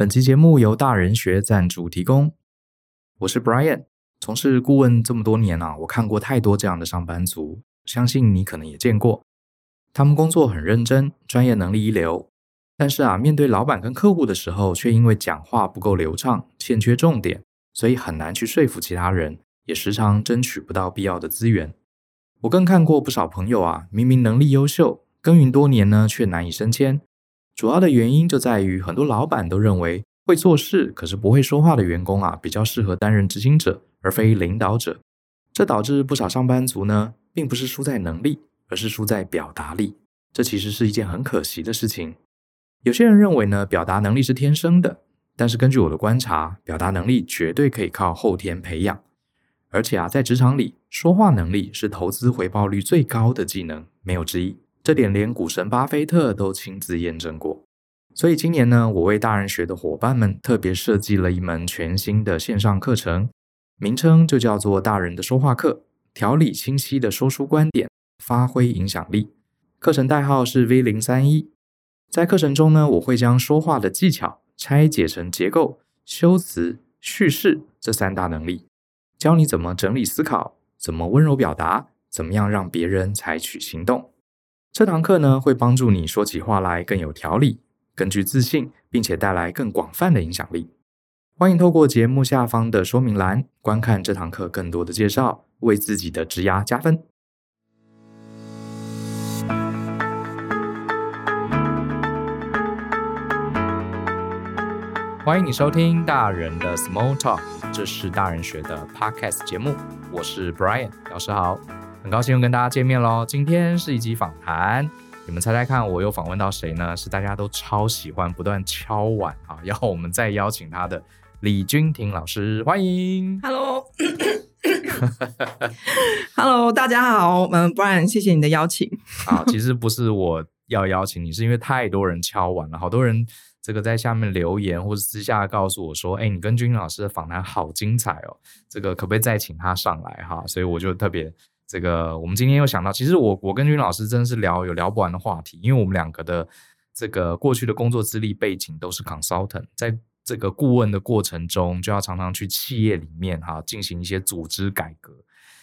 本期节目由大人学赞助提供。我是 Brian，从事顾问这么多年啊，我看过太多这样的上班族，相信你可能也见过。他们工作很认真，专业能力一流，但是啊，面对老板跟客户的时候，却因为讲话不够流畅，欠缺重点，所以很难去说服其他人，也时常争取不到必要的资源。我更看过不少朋友啊，明明能力优秀，耕耘多年呢，却难以升迁。主要的原因就在于很多老板都认为会做事可是不会说话的员工啊，比较适合担任执行者，而非领导者。这导致不少上班族呢，并不是输在能力，而是输在表达力。这其实是一件很可惜的事情。有些人认为呢，表达能力是天生的，但是根据我的观察，表达能力绝对可以靠后天培养。而且啊，在职场里，说话能力是投资回报率最高的技能，没有之一。这点连股神巴菲特都亲自验证过。所以今年呢，我为大人学的伙伴们特别设计了一门全新的线上课程，名称就叫做“大人的说话课”，条理清晰的说出观点，发挥影响力。课程代号是 V 零三一。在课程中呢，我会将说话的技巧拆解成结构、修辞、叙事这三大能力，教你怎么整理思考，怎么温柔表达，怎么样让别人采取行动。这堂课呢，会帮助你说起话来更有条理，更具自信，并且带来更广泛的影响力。欢迎透过节目下方的说明栏观看这堂课更多的介绍，为自己的职涯加分。欢迎你收听大人的 Small Talk，这是大人学的 Podcast 节目，我是 Brian，老师好。很高兴又跟大家见面喽！今天是一集访谈，你们猜猜看，我又访问到谁呢？是大家都超喜欢、不断敲碗啊，要我们再邀请他的李君婷老师，欢迎。Hello，Hello，大家好，嗯，Brian，谢谢你的邀请。啊，其实不是我要邀请你，是因为太多人敲碗了，好多人这个在下面留言或者私下告诉我说，哎，你跟君婷老师的访谈好精彩哦，这个可不可以再请他上来哈？所以我就特别。这个我们今天又想到，其实我我跟君老师真的是聊有聊不完的话题，因为我们两个的这个过去的工作资历背景都是 consultant，在这个顾问的过程中，就要常常去企业里面哈进行一些组织改革。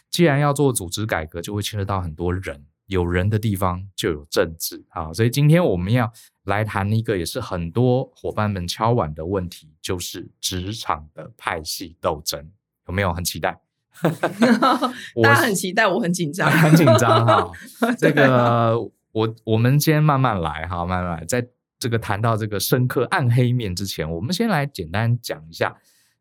既然要做组织改革，就会牵扯到很多人，有人的地方就有政治啊，所以今天我们要来谈一个也是很多伙伴们敲碗的问题，就是职场的派系斗争，有没有很期待？大家很期待，我很紧张，很紧张哈。这个我我们先慢慢来哈，慢慢来。在这个谈到这个深刻暗黑面之前，我们先来简单讲一下。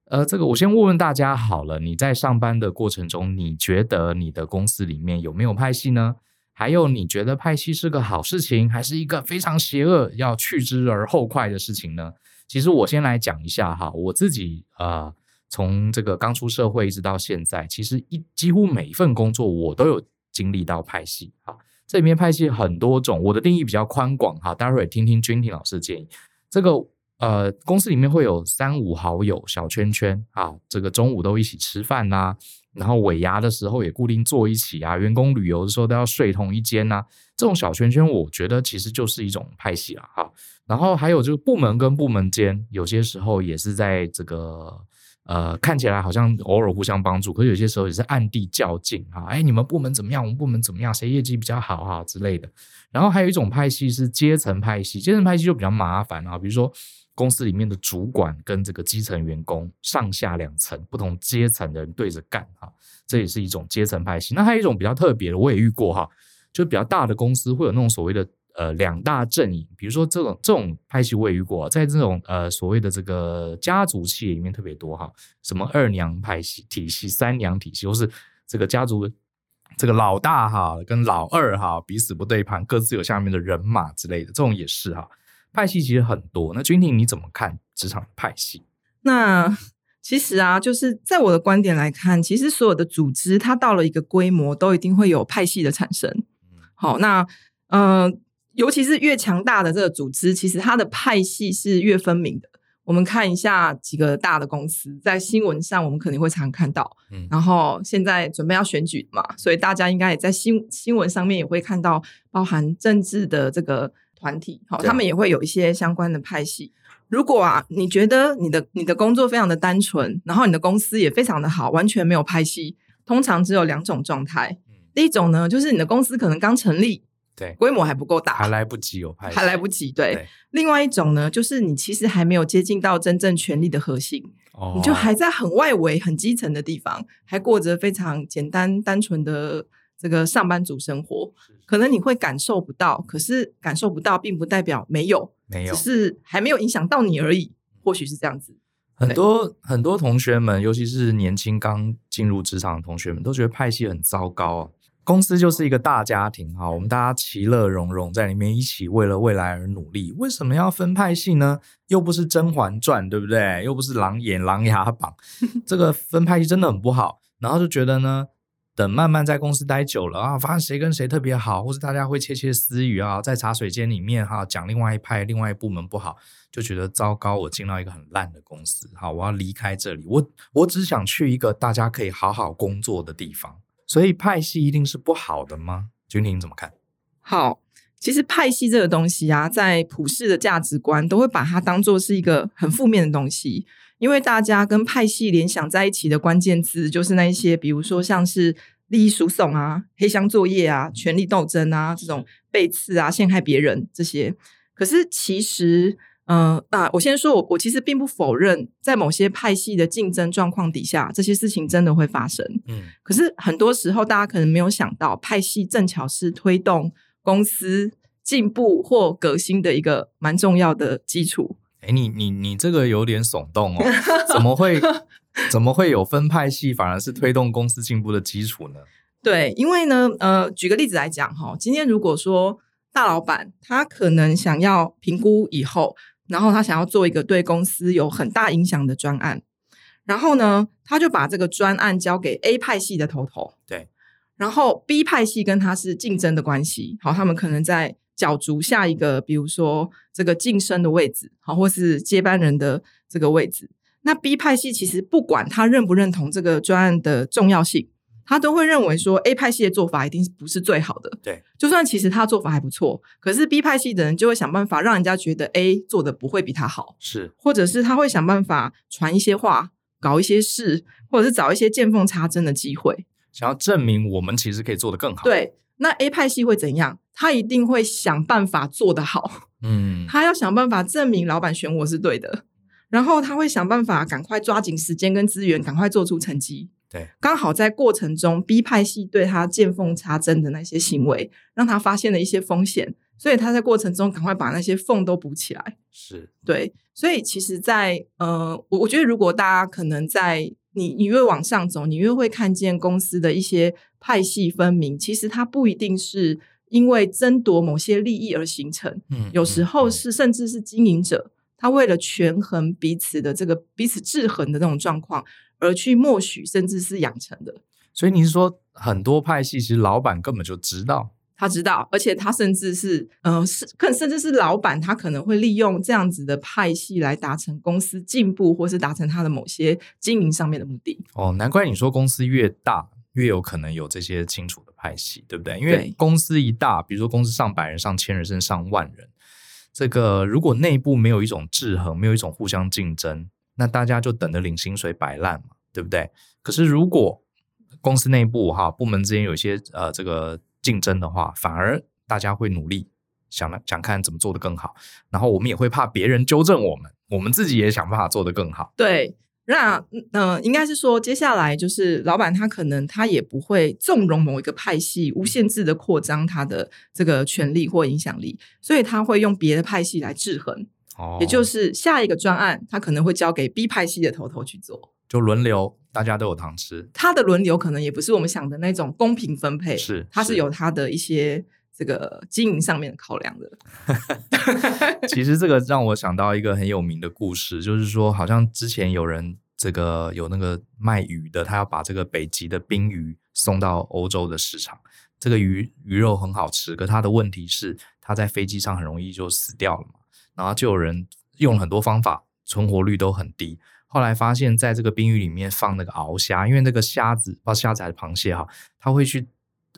呃，这个我先问问大家好了，你在上班的过程中，你觉得你的公司里面有没有派系呢？还有，你觉得派系是个好事情，还是一个非常邪恶要去之而后快的事情呢？其实我先来讲一下哈，我自己啊。呃从这个刚出社会一直到现在，其实一几乎每一份工作我都有经历到派系啊。这里面派系很多种，我的定义比较宽广哈。待会儿听听君婷老师的建议。这个呃，公司里面会有三五好友小圈圈啊，这个中午都一起吃饭呐、然后尾牙的时候也固定坐一起啊，员工旅游的时候都要睡同一间呐、啊。这种小圈圈，我觉得其实就是一种派系了哈。然后还有就是部门跟部门间，有些时候也是在这个。呃，看起来好像偶尔互相帮助，可有些时候也是暗地较劲啊。哎，你们部门怎么样？我们部门怎么样？谁业绩比较好哈之类的。然后还有一种派系是阶层派系，阶层派系就比较麻烦啊。比如说公司里面的主管跟这个基层员工上下两层不同阶层的人对着干哈，这也是一种阶层派系。那还有一种比较特别的，我也遇过哈，就比较大的公司会有那种所谓的。呃，两大阵营，比如说这种这种派系我也遇过，在这种呃所谓的这个家族企业里面特别多哈，什么二娘派系体系、三娘体系，或是这个家族这个老大哈跟老二哈彼此不对盘，各自有下面的人马之类的，这种也是哈。派系其实很多，那君婷你怎么看职场派系？那其实啊，就是在我的观点来看，其实所有的组织它到了一个规模，都一定会有派系的产生。好，那嗯。呃尤其是越强大的这个组织，其实它的派系是越分明的。我们看一下几个大的公司，在新闻上我们肯定会常看到。嗯，然后现在准备要选举嘛，所以大家应该也在新新闻上面也会看到，包含政治的这个团体，好，他们也会有一些相关的派系。如果啊，你觉得你的你的工作非常的单纯，然后你的公司也非常的好，完全没有派系，通常只有两种状态。第一种呢，就是你的公司可能刚成立，对，规模还不够大，还来不及有派系，还来不及。对，对。另外一种呢，就是你其实还没有接近到真正权力的核心，哦，你就还在很外围、很基层的地方，还过着非常简单、单纯的这个上班族生活。可能你会感受不到，可是感受不到，并不代表没有，没有，只是还没有影响到你而已。或许是这样子。很多很多同学们，尤其是年轻刚进入职场的同学们，都觉得派系很糟糕啊。公司就是一个大家庭哈，我们大家其乐融融在里面，一起为了未来而努力。为什么要分派系呢？又不是《甄嬛传》，对不对？又不是狼演《琅琊榜》，这个分派系真的很不好。然后就觉得呢。等慢慢在公司待久了啊，发现谁跟谁特别好，或是大家会窃窃私语啊，在茶水间里面哈讲另外一派、另外一部门不好，就觉得糟糕。我进到一个很烂的公司，好，我要离开这里。我我只想去一个大家可以好好工作的地方。所以派系一定是不好的吗？君婷怎么看？好，其实派系这个东西啊，在普世的价值观都会把它当做是一个很负面的东西。因为大家跟派系联想在一起的关键字，就是那一些，比如说像是利益输送啊、黑箱作业啊、权力斗争啊、这种背刺啊、陷害别人这些。可是其实，嗯、呃、啊，我先说，我我其实并不否认，在某些派系的竞争状况底下，这些事情真的会发生。嗯，可是很多时候，大家可能没有想到，派系正巧是推动公司进步或革新的一个蛮重要的基础。哎，你你你这个有点耸动哦，怎么会 怎么会有分派系，反而是推动公司进步的基础呢？对，因为呢，呃，举个例子来讲哈，今天如果说大老板他可能想要评估以后，然后他想要做一个对公司有很大影响的专案，然后呢，他就把这个专案交给 A 派系的头头，对，然后 B 派系跟他是竞争的关系，好，他们可能在。角逐下一个，比如说这个晋升的位置，好，或是接班人的这个位置。那 B 派系其实不管他认不认同这个专案的重要性，他都会认为说 A 派系的做法一定不是最好的。对，就算其实他做法还不错，可是 B 派系的人就会想办法让人家觉得 A 做的不会比他好，是，或者是他会想办法传一些话，搞一些事，或者是找一些见缝插针的机会，想要证明我们其实可以做得更好。对。那 A 派系会怎样？他一定会想办法做得好，嗯，他要想办法证明老板选我是对的，然后他会想办法赶快抓紧时间跟资源，赶快做出成绩。对，刚好在过程中，B 派系对他见缝插针的那些行为，让他发现了一些风险，所以他在过程中赶快把那些缝都补起来。是对，所以其实在，在呃，我我觉得如果大家可能在。你你越往上走，你越会看见公司的一些派系分明。其实它不一定是因为争夺某些利益而形成，嗯，有时候是甚至是经营者他为了权衡彼此的这个彼此制衡的那种状况而去默许，甚至是养成的。所以你是说，很多派系其实老板根本就知道。他知道，而且他甚至是，呃，是，更甚至是老板，他可能会利用这样子的派系来达成公司进步，或是达成他的某些经营上面的目的。哦，难怪你说公司越大，越有可能有这些清楚的派系，对不对？因为公司一大，比如说公司上百人、上千人，甚至上万人，这个如果内部没有一种制衡，没有一种互相竞争，那大家就等着领薪水摆烂嘛，对不对？可是如果公司内部哈部门之间有一些呃这个。竞争的话，反而大家会努力想来想看怎么做得更好，然后我们也会怕别人纠正我们，我们自己也想办法做得更好。对，那嗯、呃，应该是说接下来就是老板他可能他也不会纵容某一个派系无限制的扩张他的这个权力或影响力，所以他会用别的派系来制衡。哦，也就是下一个专案他可能会交给 B 派系的头头去做，就轮流。大家都有糖吃，他的轮流可能也不是我们想的那种公平分配，是，他是有他的一些这个经营上面的考量的。其实这个让我想到一个很有名的故事，就是说，好像之前有人这个有那个卖鱼的，他要把这个北极的冰鱼送到欧洲的市场，这个鱼鱼肉很好吃，可他的问题是他在飞机上很容易就死掉了嘛，然后就有人用了很多方法，存活率都很低。后来发现，在这个冰鱼里面放那个鳌虾，因为那个虾子，不知道虾子还是螃蟹哈，它会去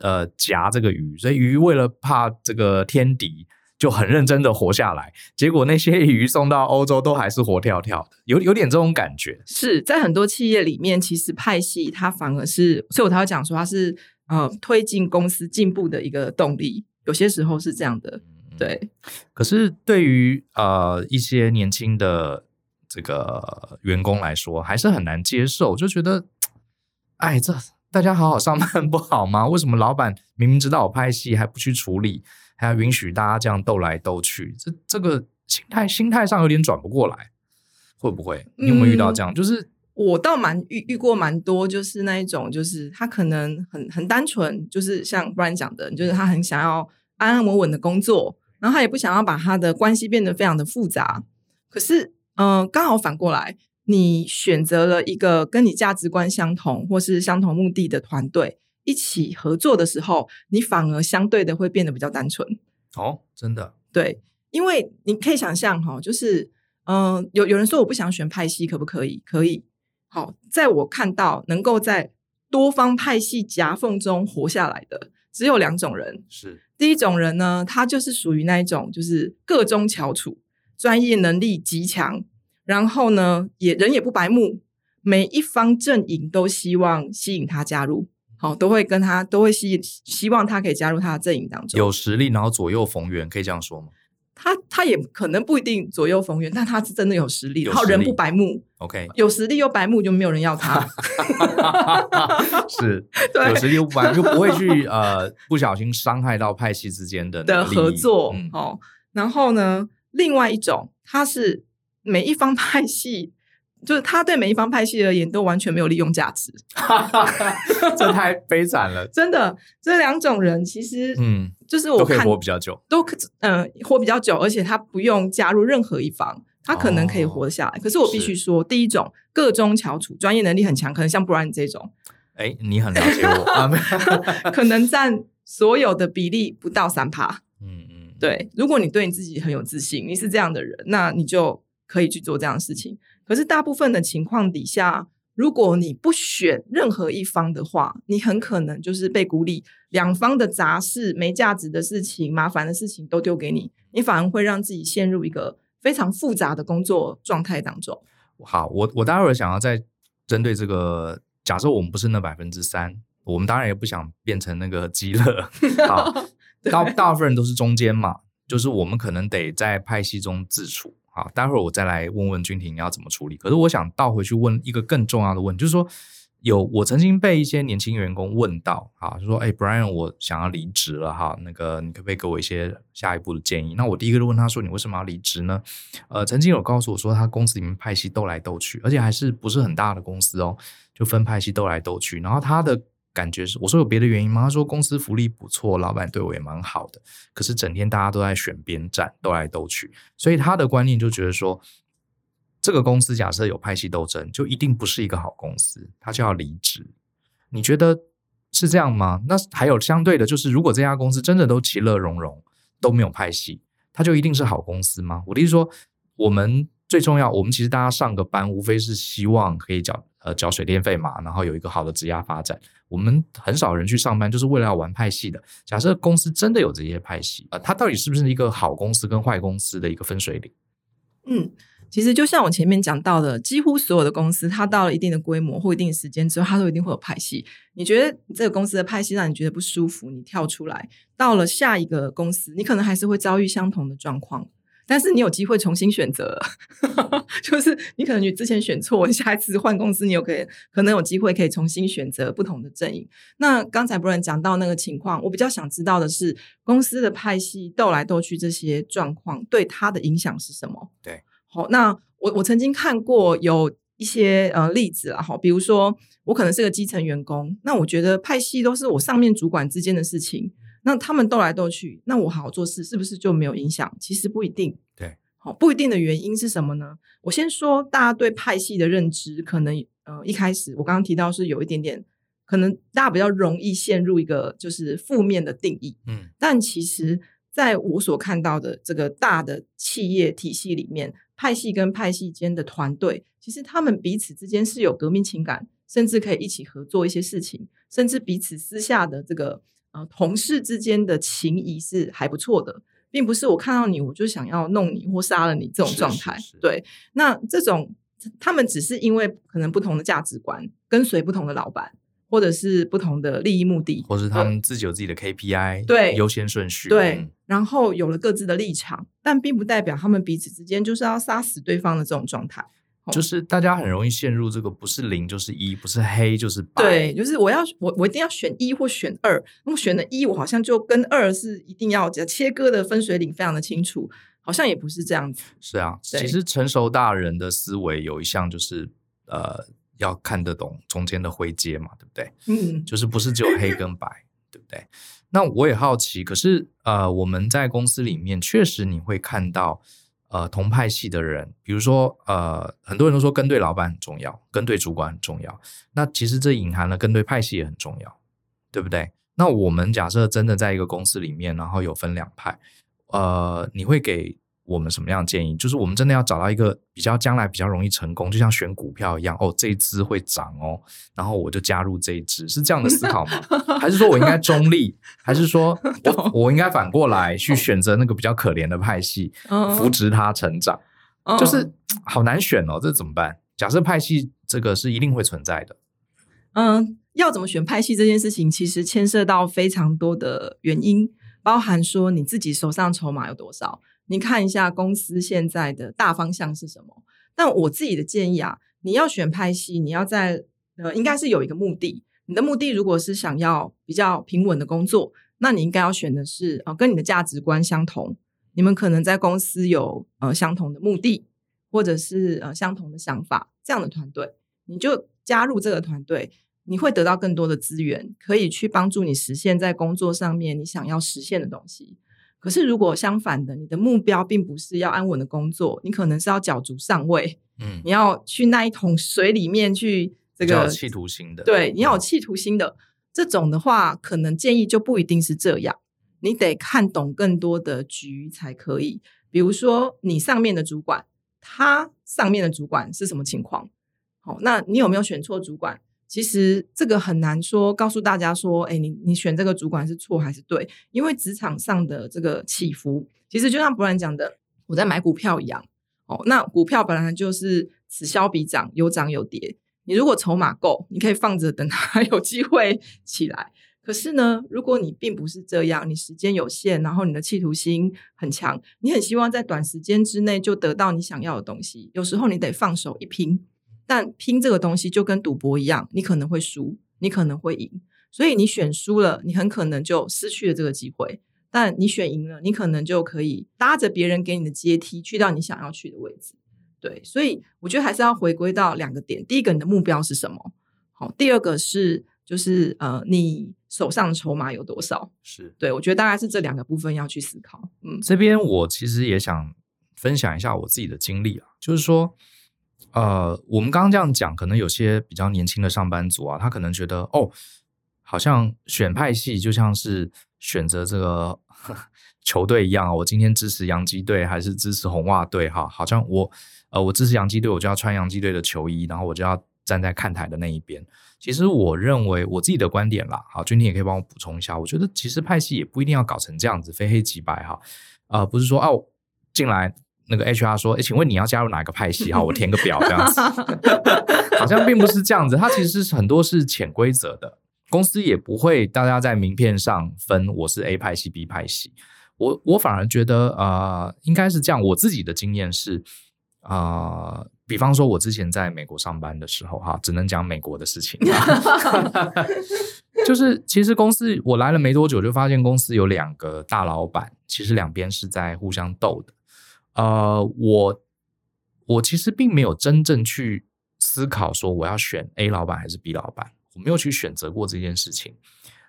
呃夹这个鱼，所以鱼为了怕这个天敌，就很认真的活下来，结果那些鱼送到欧洲都还是活跳跳的，有有点这种感觉。是在很多企业里面，其实派系它反而是，所以我才会讲说它是呃推进公司进步的一个动力，有些时候是这样的。对，可是对于呃一些年轻的这个员工来说，还是很难接受，就觉得，哎，这大家好好上班不好吗？为什么老板明明知道我拍戏还不去处理，还要允许大家这样斗来斗去？这这个心态心态上有点转不过来，会不会？你有没有遇到这样？嗯、就是我倒蛮遇遇过蛮多，就是那一种，就是他可能很很单纯，就是像 Brian 讲的，就是他很想要安安稳稳的工作。然后他也不想要把他的关系变得非常的复杂，可是，嗯、呃，刚好反过来，你选择了一个跟你价值观相同或是相同目的的团队一起合作的时候，你反而相对的会变得比较单纯。哦，真的？对，因为你可以想象哈，就是，嗯、呃，有有人说我不想选派系，可不可以？可以。好，在我看到能够在多方派系夹缝中活下来的，只有两种人。是。第一种人呢，他就是属于那一种，就是个中翘楚，专业能力极强，然后呢，也人也不白目，每一方阵营都希望吸引他加入，好，都会跟他都会希，希望他可以加入他的阵营当中。有实力，然后左右逢源，可以这样说吗？他他也可能不一定左右逢源，但他是真的有实力，然后人不白目，OK，有实力又白目就没有人要他，是，对有实力又不白目就不会去呃不小心伤害到派系之间的的合作、嗯、哦。然后呢，另外一种他是每一方派系。就是他对每一方派系而言都完全没有利用价值，这太悲惨了。真的，这两种人其实，嗯，就是我看都可以活比较久，都嗯、呃、活比较久，而且他不用加入任何一方，他可能可以活得下来。哦、可是我必须说，第一种各中翘楚，专业能力很强，可能像 Brian 这种，哎，你很了解我，啊 可能占所有的比例不到三趴。嗯嗯，对，如果你对你自己很有自信，你是这样的人，那你就可以去做这样的事情。可是大部分的情况底下，如果你不选任何一方的话，你很可能就是被孤立，两方的杂事、没价值的事情、麻烦的事情都丢给你，你反而会让自己陷入一个非常复杂的工作状态当中。好，我我待会儿想要再针对这个，假设我们不是那百分之三，我们当然也不想变成那个鸡肋。好，大大部分人都是中间嘛，就是我们可能得在派系中自处。好，待会儿我再来问问君婷你要怎么处理。可是我想倒回去问一个更重要的问题，就是说，有我曾经被一些年轻员工问到，啊，就说，哎，Brian，我想要离职了，哈，那个你可不可以给我一些下一步的建议？那我第一个就问他说，你为什么要离职呢？呃，曾经有告诉我说，他公司里面派系斗来斗去，而且还是不是很大的公司哦，就分派系斗来斗去，然后他的。感觉是我说有别的原因吗？他说公司福利不错，老板对我也蛮好的。可是整天大家都在选边站，斗来斗去，所以他的观念就觉得说，这个公司假设有派系斗争，就一定不是一个好公司，他就要离职。你觉得是这样吗？那还有相对的，就是如果这家公司真的都其乐融融，都没有派系，它就一定是好公司吗？我的意思说，我们最重要，我们其实大家上个班，无非是希望可以缴呃缴水电费嘛，然后有一个好的职业发展。我们很少人去上班，就是为了要玩派系的。假设公司真的有这些派系，呃，它到底是不是一个好公司跟坏公司的一个分水岭？嗯，其实就像我前面讲到的，几乎所有的公司，它到了一定的规模或一定时间之后，它都一定会有派系。你觉得这个公司的派系让你觉得不舒服，你跳出来，到了下一个公司，你可能还是会遭遇相同的状况。但是你有机会重新选择，就是你可能你之前选错，下一次换公司，你有可以可能有机会可以重新选择不同的阵营。那刚才 Brian 讲到那个情况，我比较想知道的是，公司的派系斗来斗去这些状况对他的影响是什么？对，好，那我我曾经看过有一些呃例子啊，好，比如说我可能是个基层员工，那我觉得派系都是我上面主管之间的事情。那他们斗来斗去，那我好好做事是不是就没有影响？其实不一定。对，好，不一定的原因是什么呢？我先说，大家对派系的认知，可能呃一开始我刚刚提到是有一点点，可能大家比较容易陷入一个就是负面的定义。嗯，但其实在我所看到的这个大的企业体系里面，派系跟派系间的团队，其实他们彼此之间是有革命情感，甚至可以一起合作一些事情，甚至彼此私下的这个。呃，同事之间的情谊是还不错的，并不是我看到你我就想要弄你或杀了你这种状态。是是是对，那这种他们只是因为可能不同的价值观，跟随不同的老板，或者是不同的利益目的，或是他们自己有自己的 KPI，对优先顺序，对，嗯、然后有了各自的立场，但并不代表他们彼此之间就是要杀死对方的这种状态。就是大家很容易陷入这个不是零就是一，不是黑就是白。对，就是我要我我一定要选一或选二，那么选了一我好像就跟二是一定要切割的分水岭非常的清楚，好像也不是这样子。是啊，其实成熟大人的思维有一项就是呃要看得懂中间的灰阶嘛，对不对？嗯，就是不是只有黑跟白，对不对？那我也好奇，可是呃我们在公司里面确实你会看到。呃，同派系的人，比如说，呃，很多人都说跟对老板很重要，跟对主管很重要。那其实这隐含了跟对派系也很重要，对不对？那我们假设真的在一个公司里面，然后有分两派，呃，你会给我们什么样的建议？就是我们真的要找到一个比较将来比较容易成功，就像选股票一样，哦，这一支会涨哦，然后我就加入这一支，是这样的思考吗？还是说我应该中立？还是说 我我应该反过来去选择那个比较可怜的派系，扶植它成长？就是好难选哦，这怎么办？假设派系这个是一定会存在的，嗯，要怎么选派系这件事情，其实牵涉到非常多的原因，包含说你自己手上筹码有多少。你看一下公司现在的大方向是什么？但我自己的建议啊，你要选派系，你要在呃，应该是有一个目的。你的目的如果是想要比较平稳的工作，那你应该要选的是呃，跟你的价值观相同，你们可能在公司有呃相同的目的，或者是呃相同的想法这样的团队，你就加入这个团队，你会得到更多的资源，可以去帮助你实现在工作上面你想要实现的东西。可是，如果相反的，你的目标并不是要安稳的工作，你可能是要角逐上位，嗯，你要去那一桶水里面去这个有企图心的，对，你要有企图心的、嗯、这种的话，可能建议就不一定是这样，你得看懂更多的局才可以。比如说，你上面的主管，他上面的主管是什么情况？好，那你有没有选错主管？其实这个很难说，告诉大家说，哎，你你选这个主管是错还是对？因为职场上的这个起伏，其实就像 Brian 讲的，我在买股票一样。哦，那股票本来就是此消彼长，有涨有跌。你如果筹码够，你可以放着等它 有机会起来。可是呢，如果你并不是这样，你时间有限，然后你的企图心很强，你很希望在短时间之内就得到你想要的东西，有时候你得放手一拼。但拼这个东西就跟赌博一样，你可能会输，你可能会赢，所以你选输了，你很可能就失去了这个机会。但你选赢了，你可能就可以搭着别人给你的阶梯去到你想要去的位置。对，所以我觉得还是要回归到两个点：第一个，你的目标是什么？好，第二个是就是呃，你手上的筹码有多少？是对，我觉得大概是这两个部分要去思考。嗯，这边我其实也想分享一下我自己的经历啊，就是说。呃，我们刚刚这样讲，可能有些比较年轻的上班族啊，他可能觉得哦，好像选派系就像是选择这个 球队一样，我今天支持洋基队还是支持红袜队？哈，好像我呃，我支持洋基队，我就要穿洋基队的球衣，然后我就要站在看台的那一边。其实我认为我自己的观点啦，好，君天也可以帮我补充一下。我觉得其实派系也不一定要搞成这样子，非黑即白哈。呃，不是说哦进来。那个 HR 说：“诶，请问你要加入哪个派系？好，我填个表这样子，好像并不是这样子。它其实是很多是潜规则的，公司也不会大家在名片上分我是 A 派系、B 派系。我我反而觉得，呃，应该是这样。我自己的经验是，啊、呃，比方说我之前在美国上班的时候，哈，只能讲美国的事情。就是其实公司我来了没多久，就发现公司有两个大老板，其实两边是在互相斗的。”呃，我我其实并没有真正去思考说我要选 A 老板还是 B 老板，我没有去选择过这件事情。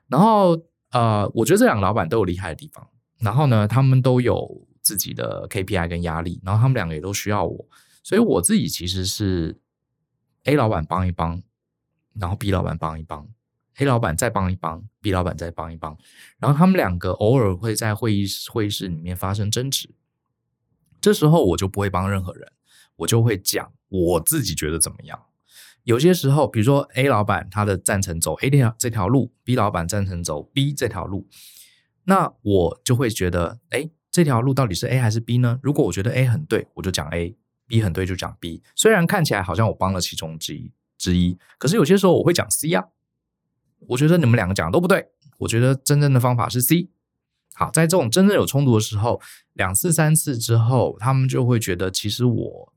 然后呃，我觉得这两个老板都有厉害的地方，然后呢，他们都有自己的 KPI 跟压力，然后他们两个也都需要我，所以我自己其实是 A 老板帮一帮，然后 B 老板帮一帮，A 老板再帮一帮，B 老板再帮一帮，然后他们两个偶尔会在会议室会议室里面发生争执。这时候我就不会帮任何人，我就会讲我自己觉得怎么样。有些时候，比如说 A 老板他的赞成走 A 这条这条路，B 老板赞成走 B 这条路，那我就会觉得，哎，这条路到底是 A 还是 B 呢？如果我觉得 A 很对，我就讲 A；B 很对就讲 B。虽然看起来好像我帮了其中之一之一，可是有些时候我会讲 C 啊。我觉得你们两个讲的都不对，我觉得真正的方法是 C。好，在这种真正有冲突的时候，两次三次之后，他们就会觉得其实我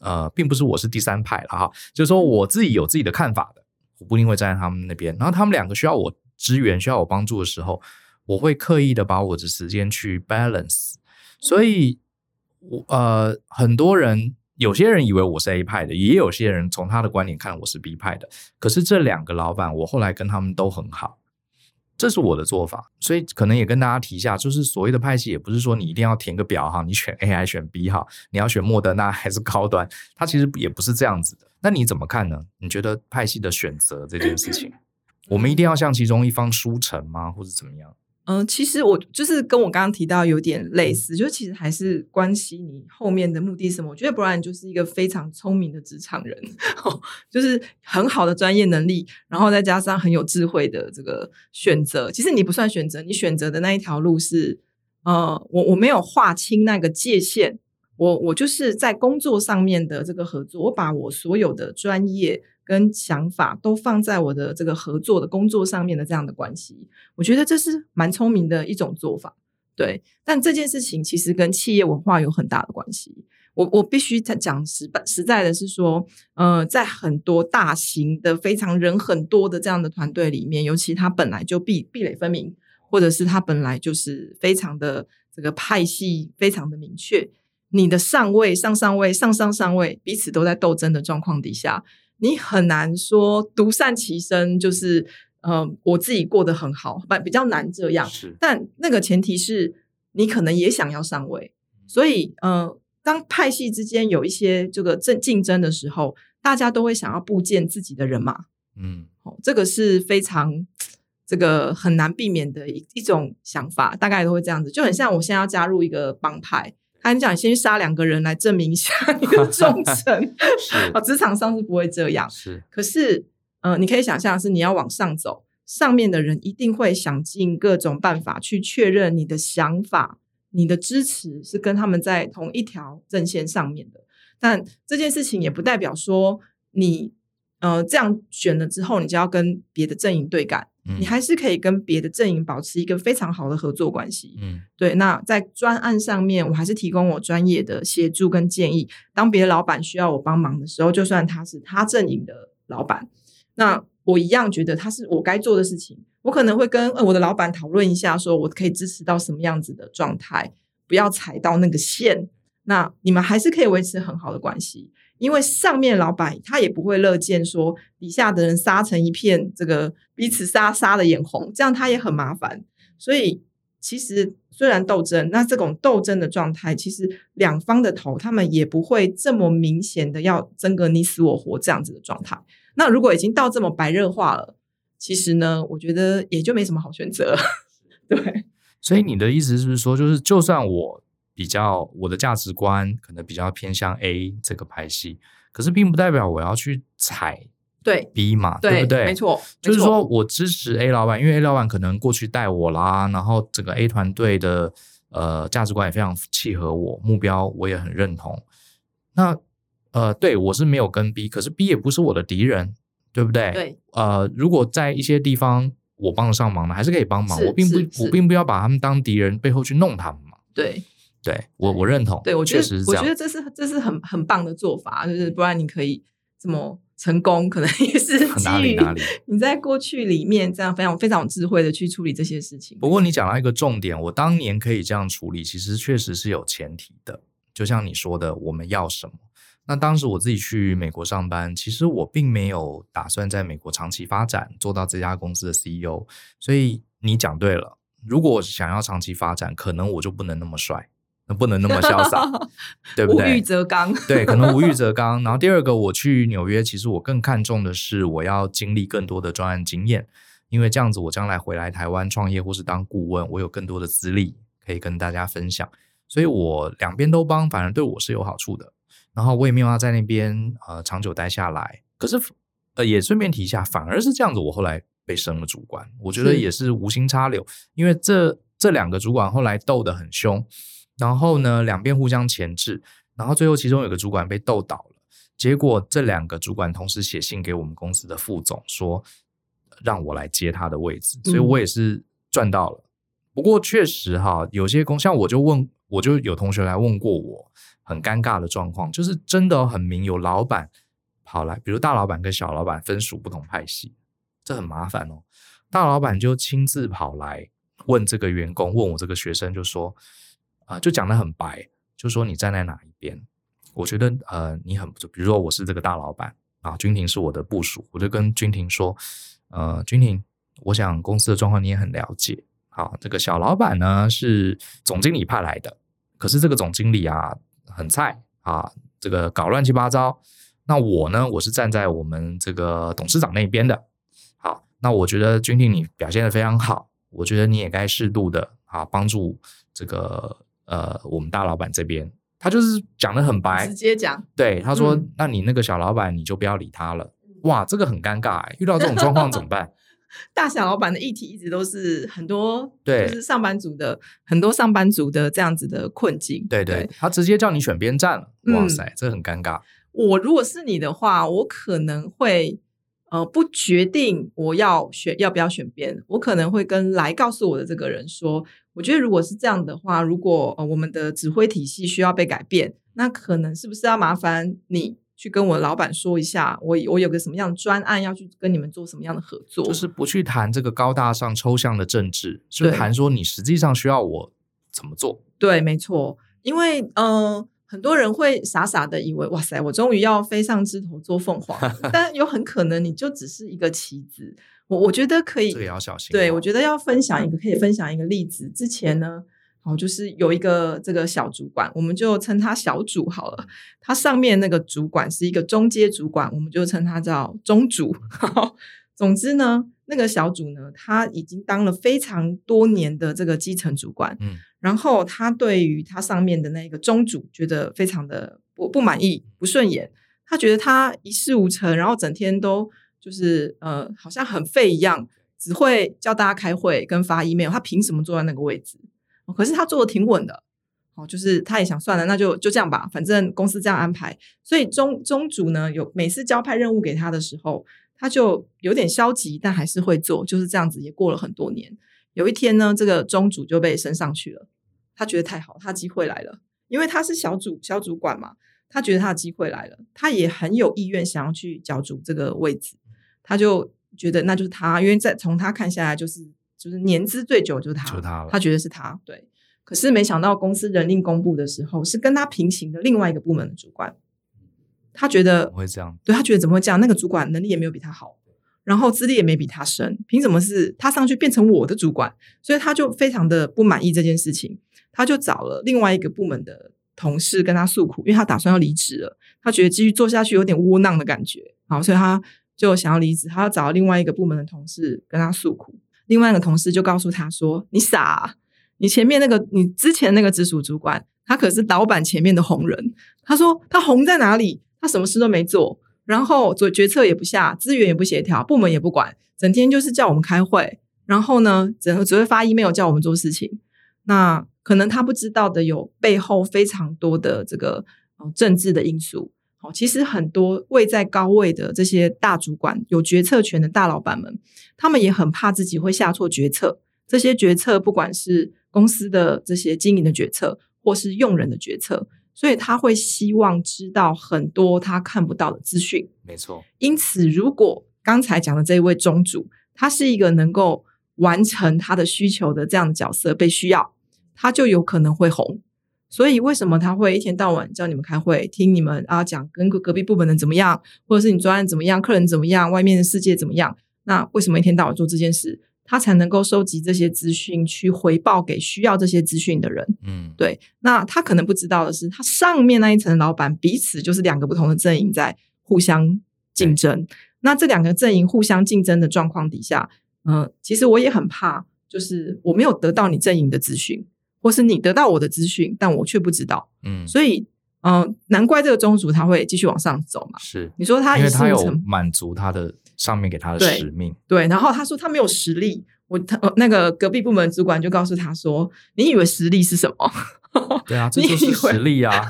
呃并不是我是第三派了哈，就是说我自己有自己的看法的，我不一定会站在他们那边。然后他们两个需要我支援、需要我帮助的时候，我会刻意的把我的时间去 balance。所以，我呃很多人有些人以为我是 A 派的，也有些人从他的观点看我是 B 派的。可是这两个老板，我后来跟他们都很好。这是我的做法，所以可能也跟大家提一下，就是所谓的派系，也不是说你一定要填个表哈，你选 A 还是选 B 哈，你要选莫德纳还是高端，它其实也不是这样子的。那你怎么看呢？你觉得派系的选择这件事情，我们一定要向其中一方输诚吗，或者怎么样？嗯、呃，其实我就是跟我刚刚提到有点类似，就其实还是关系你后面的目的是什么。我觉得 Brian 就是一个非常聪明的职场人，就是很好的专业能力，然后再加上很有智慧的这个选择。其实你不算选择，你选择的那一条路是，呃，我我没有划清那个界限，我我就是在工作上面的这个合作，我把我所有的专业。跟想法都放在我的这个合作的工作上面的这样的关系，我觉得这是蛮聪明的一种做法，对。但这件事情其实跟企业文化有很大的关系。我我必须讲实实在的是说，呃，在很多大型的非常人很多的这样的团队里面，尤其他本来就壁壁垒分明，或者是他本来就是非常的这个派系非常的明确，你的上位、上上位、上上上位彼此都在斗争的状况底下。你很难说独善其身，就是呃，我自己过得很好，不比较难这样。是，但那个前提是你可能也想要上位，所以呃，当派系之间有一些这个竞竞争的时候，大家都会想要布建自己的人马。嗯，哦，这个是非常这个很难避免的一一种想法，大概都会这样子，就很像我现在要加入一个帮派。你讲，你先去杀两个人来证明一下 你的忠诚。是啊，职场上是不会这样。是，可是，呃，你可以想象是你要往上走，上面的人一定会想尽各种办法去确认你的想法、你的支持是跟他们在同一条阵线上面的。但这件事情也不代表说你，呃，这样选了之后，你就要跟别的阵营对干。你还是可以跟别的阵营保持一个非常好的合作关系。嗯，对。那在专案上面，我还是提供我专业的协助跟建议。当别的老板需要我帮忙的时候，就算他是他阵营的老板，那我一样觉得他是我该做的事情。我可能会跟我的老板讨论一下，说我可以支持到什么样子的状态，不要踩到那个线。那你们还是可以维持很好的关系。因为上面老板他也不会乐见说底下的人杀成一片，这个彼此杀杀的眼红，这样他也很麻烦。所以其实虽然斗争，那这种斗争的状态，其实两方的头他们也不会这么明显的要争个你死我活这样子的状态。那如果已经到这么白热化了，其实呢，我觉得也就没什么好选择。对，所以你的意思是不是说，就是就算我。比较我的价值观可能比较偏向 A 这个派系，可是并不代表我要去踩对 B 嘛，对，对不对？没错，就是说我支持 A 老板，因为 A 老板可能过去带我啦，然后整个 A 团队的呃价值观也非常契合我，目标我也很认同。那呃，对我是没有跟 B，可是 B 也不是我的敌人，对不对？对。呃，如果在一些地方我帮得上忙的，还是可以帮忙。我并不我并不要把他们当敌人，背后去弄他们嘛。对。对我，我认同。对我觉得，我觉得这是这是很很棒的做法，就是不然你可以这么成功，可能也是 基于 你在过去里面这样非常非常有智慧的去处理这些事情。不过你讲到一个重点，我当年可以这样处理，其实确实是有前提的。就像你说的，我们要什么？那当时我自己去美国上班，其实我并没有打算在美国长期发展，做到这家公司的 CEO。所以你讲对了，如果我想要长期发展，可能我就不能那么帅。那不能那么潇洒，对不对？无欲则刚，对，可能无欲则刚。然后第二个，我去纽约，其实我更看重的是我要经历更多的专案经验，因为这样子我将来回来台湾创业或是当顾问，我有更多的资历可以跟大家分享。所以我两边都帮，反而对我是有好处的。然后我也没有要在那边呃长久待下来。可是呃也顺便提一下，反而是这样子，我后来被升了主管，我觉得也是无心插柳，因为这。这两个主管后来斗得很凶，然后呢，两边互相钳制，然后最后其中有个主管被斗倒了。结果这两个主管同时写信给我们公司的副总说，让我来接他的位置，所以我也是赚到了。嗯、不过确实哈，有些公像我就问，我就有同学来问过我，很尴尬的状况，就是真的很明有老板跑来，比如大老板跟小老板分属不同派系，这很麻烦哦。大老板就亲自跑来问这个员工，问我这个学生，就说啊、就讲得很白，就说你站在哪一边。我觉得呃，你很不错。比如说我是这个大老板啊，君婷是我的部属，我就跟君婷说，呃，君婷，我想公司的状况你也很了解。好，这个小老板呢是总经理派来的，可是这个总经理啊很菜啊，这个搞乱七八糟。那我呢，我是站在我们这个董事长那边的。好，那我觉得君婷你表现得非常好，我觉得你也该适度的啊帮助这个呃我们大老板这边。他就是讲的很白，直接讲。对，他说：“嗯、那你那个小老板，你就不要理他了。”哇，这个很尴尬哎，遇到这种状况怎么办？大小老板的议题一直都是很多，对，就是上班族的很多上班族的这样子的困境。对对，对他直接叫你选边站了。哇塞，嗯、这很尴尬。我如果是你的话，我可能会呃不决定我要选要不要选边，我可能会跟来告诉我的这个人说。我觉得如果是这样的话，如果呃我们的指挥体系需要被改变，那可能是不是要麻烦你去跟我老板说一下，我我有个什么样的专案要去跟你们做什么样的合作？就是不去谈这个高大上抽象的政治，是谈说你实际上需要我怎么做？对，没错，因为嗯、呃，很多人会傻傻的以为，哇塞，我终于要飞上枝头做凤凰，但有很可能你就只是一个棋子。我我觉得可以，这个也要小心。对，我觉得要分享一个，可以分享一个例子。之前呢，哦，就是有一个这个小主管，我们就称他小主好了。他上面那个主管是一个中阶主管，我们就称他叫中主。总之呢，那个小组呢，他已经当了非常多年的这个基层主管，嗯，然后他对于他上面的那个中主觉得非常的不不满意、不顺眼，他觉得他一事无成，然后整天都。就是呃，好像很废一样，只会叫大家开会跟发 email。他凭什么坐在那个位置？可是他做的挺稳的。哦，就是他也想算了，那就就这样吧，反正公司这样安排。所以中中主呢，有每次交派任务给他的时候，他就有点消极，但还是会做。就是这样子，也过了很多年。有一天呢，这个中主就被升上去了。他觉得太好，他机会来了，因为他是小主小主管嘛，他觉得他的机会来了，他也很有意愿想要去角逐这个位置。他就觉得那就是他，因为在从他看下来，就是就是年资最久就是他，就他了。他觉得是他，对。可是没想到公司人令公布的时候，是跟他平行的另外一个部门的主管。他觉得会这样？对，他觉得怎么会这样？那个主管能力也没有比他好，然后资历也没比他深，凭什么是他上去变成我的主管？所以他就非常的不满意这件事情。他就找了另外一个部门的同事跟他诉苦，因为他打算要离职了。他觉得继续做下去有点窝囊的感觉，好，所以他。就想要离职，他要找另外一个部门的同事跟他诉苦。另外一个同事就告诉他说：“你傻啊，你前面那个，你之前那个直属主管，他可是老板前面的红人。他说他红在哪里？他什么事都没做，然后做决策也不下，资源也不协调，部门也不管，整天就是叫我们开会，然后呢，整个只会发 email 叫我们做事情。那可能他不知道的有背后非常多的这个政治的因素。”其实很多位在高位的这些大主管，有决策权的大老板们，他们也很怕自己会下错决策。这些决策，不管是公司的这些经营的决策，或是用人的决策，所以他会希望知道很多他看不到的资讯。没错。因此，如果刚才讲的这一位宗主，他是一个能够完成他的需求的这样的角色，被需要，他就有可能会红。所以，为什么他会一天到晚叫你们开会，听你们啊讲跟隔壁部门的怎么样，或者是你专案怎么样，客人怎么样，外面的世界怎么样？那为什么一天到晚做这件事？他才能够收集这些资讯，去回报给需要这些资讯的人。嗯，对。那他可能不知道的是，他上面那一层的老板彼此就是两个不同的阵营在互相竞争。嗯、那这两个阵营互相竞争的状况底下，嗯、呃，其实我也很怕，就是我没有得到你阵营的资讯。或是你得到我的资讯，但我却不知道。嗯，所以，嗯、呃，难怪这个宗族他会继续往上走嘛。是，你说他因为他有满足他的上面给他的使命。对，对，然后他说他没有实力，我他那个隔壁部门主管就告诉他说：“你以为实力是什么？对啊，这就是实力啊！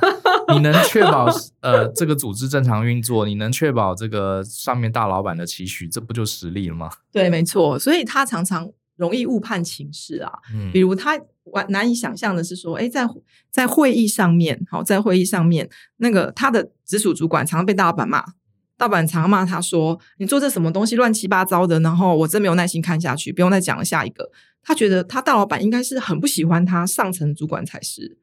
你，你能确保呃这个组织正常运作，你能确保这个上面大老板的期许，这不就实力了吗？”对，没错，所以他常常。容易误判情势啊，嗯，比如他完难以想象的是说，诶，在在会议上面，好，在会议上面，那个他的直属主管常常被大老板骂，大老板常骂他说：“你做这什么东西乱七八糟的。”然后我真没有耐心看下去，不用再讲了。下一个，他觉得他大老板应该是很不喜欢他上层主管才是，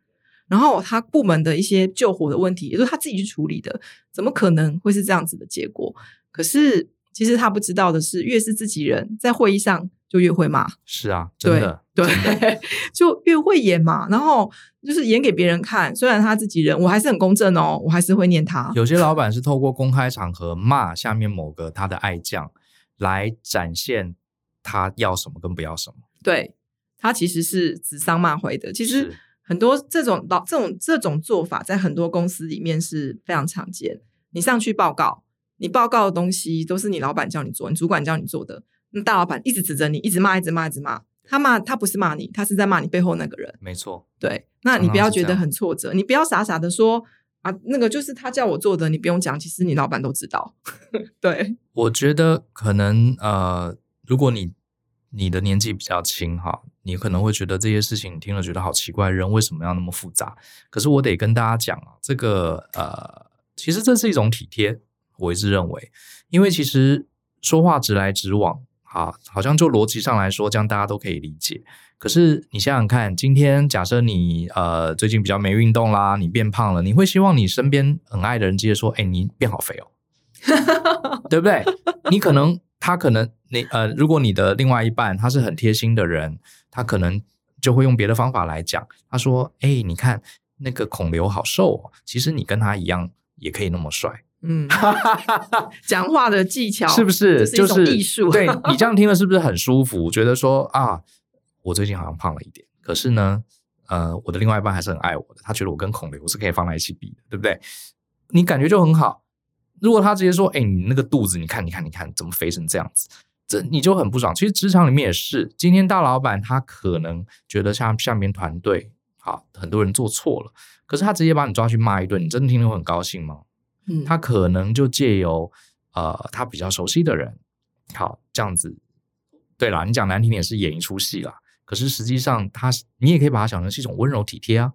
然后他部门的一些救火的问题，也就是他自己去处理的，怎么可能会是这样子的结果？可是其实他不知道的是，越是自己人在会议上。就越会骂，是啊，真的，对，对 就越会演嘛。然后就是演给别人看，虽然他自己人，我还是很公正哦，我还是会念他。有些老板是透过公开场合骂下面某个他的爱将，来展现他要什么跟不要什么。对，他其实是指桑骂槐的。其实很多这种老这种这种做法，在很多公司里面是非常常见。你上去报告，你报告的东西都是你老板叫你做，你主管叫你做的。那大老板一直指责你，一直骂，一直骂，一直骂。他骂他不是骂你，他是在骂你背后那个人。没错，对。那你不要觉得很挫折，你不要傻傻的说啊，那个就是他叫我做的，你不用讲。其实你老板都知道。对，我觉得可能呃，如果你你的年纪比较轻哈，你可能会觉得这些事情你听了觉得好奇怪，人为什么要那么复杂？可是我得跟大家讲啊，这个呃，其实这是一种体贴。我一直认为，因为其实说话直来直往。好，好像就逻辑上来说，这样大家都可以理解。可是你想想看，今天假设你呃最近比较没运动啦，你变胖了，你会希望你身边很爱的人直接说：“哎，你变好肥哦，对不对？”你可能他可能你呃，如果你的另外一半他是很贴心的人，他可能就会用别的方法来讲。他说：“哎，你看那个孔刘好瘦哦，其实你跟他一样也可以那么帅。”嗯，讲话的技巧是不是就是艺术？对，你这样听了是不是很舒服？觉得说啊，我最近好像胖了一点，可是呢，呃，我的另外一半还是很爱我的，他觉得我跟孔刘是可以放在一起比的，对不对？你感觉就很好。如果他直接说，哎，你那个肚子，你看，你看，你看，怎么肥成这样子？这你就很不爽。其实职场里面也是，今天大老板他可能觉得像下面团队好很多人做错了，可是他直接把你抓去骂一顿，你真的听了会很高兴吗？嗯，他可能就借由呃他比较熟悉的人，好这样子。对啦，你讲难听点是演一出戏啦。可是实际上他，你也可以把它想成是一种温柔体贴啊，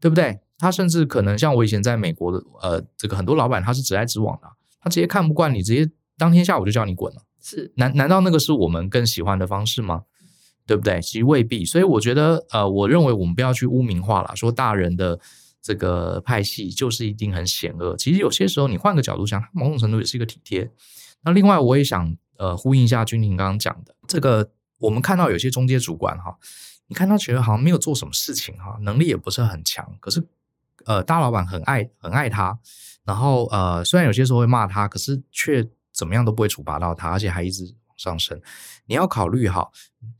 对不对？他甚至可能像我以前在美国的呃这个很多老板他是直来直往的，他直接看不惯你，直接当天下午就叫你滚了。是难难道那个是我们更喜欢的方式吗？对不对？其实未必。所以我觉得呃，我认为我们不要去污名化了，说大人的。这个派系就是一定很险恶。其实有些时候，你换个角度想，某种程度也是一个体贴。那另外，我也想呃呼应一下君婷刚刚讲的这个，我们看到有些中阶主管哈，你看他觉得好像没有做什么事情哈，能力也不是很强，可是呃大老板很爱很爱他，然后呃虽然有些时候会骂他，可是却怎么样都不会处罚到他，而且还一直往上升。你要考虑哈。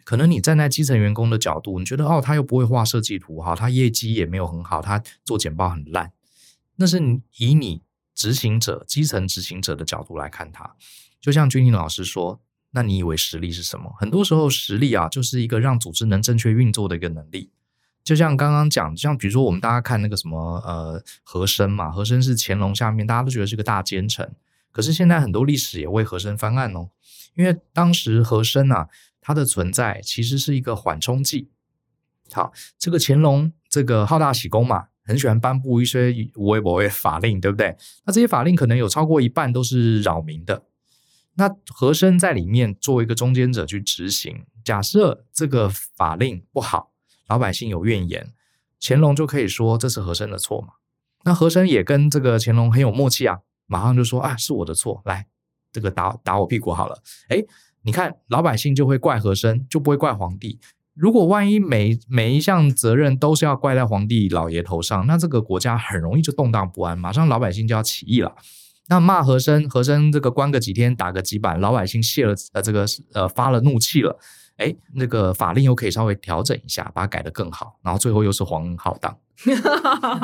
可能你站在基层员工的角度，你觉得哦，他又不会画设计图哈，他业绩也没有很好，他做简报很烂。那是以你执行者、基层执行者的角度来看他。就像君婷老师说，那你以为实力是什么？很多时候实力啊，就是一个让组织能正确运作的一个能力。就像刚刚讲，像比如说我们大家看那个什么呃和珅嘛，和珅是乾隆下面大家都觉得是个大奸臣，可是现在很多历史也为和珅翻案哦，因为当时和珅啊。他的存在其实是一个缓冲剂。好，这个乾隆这个好大喜功嘛，很喜欢颁布一些无为不为法令，对不对？那这些法令可能有超过一半都是扰民的。那和珅在里面作为一个中间者去执行，假设这个法令不好，老百姓有怨言，乾隆就可以说这是和珅的错嘛。那和珅也跟这个乾隆很有默契啊，马上就说啊，是我的错，来这个打打我屁股好了，哎你看，老百姓就会怪和珅，就不会怪皇帝。如果万一每每一项责任都是要怪在皇帝老爷头上，那这个国家很容易就动荡不安，马上老百姓就要起义了。那骂和珅，和珅这个关个几天，打个几板，老百姓泄了呃这个呃发了怒气了，哎，那个法令又可以稍微调整一下，把它改得更好，然后最后又是皇恩浩荡，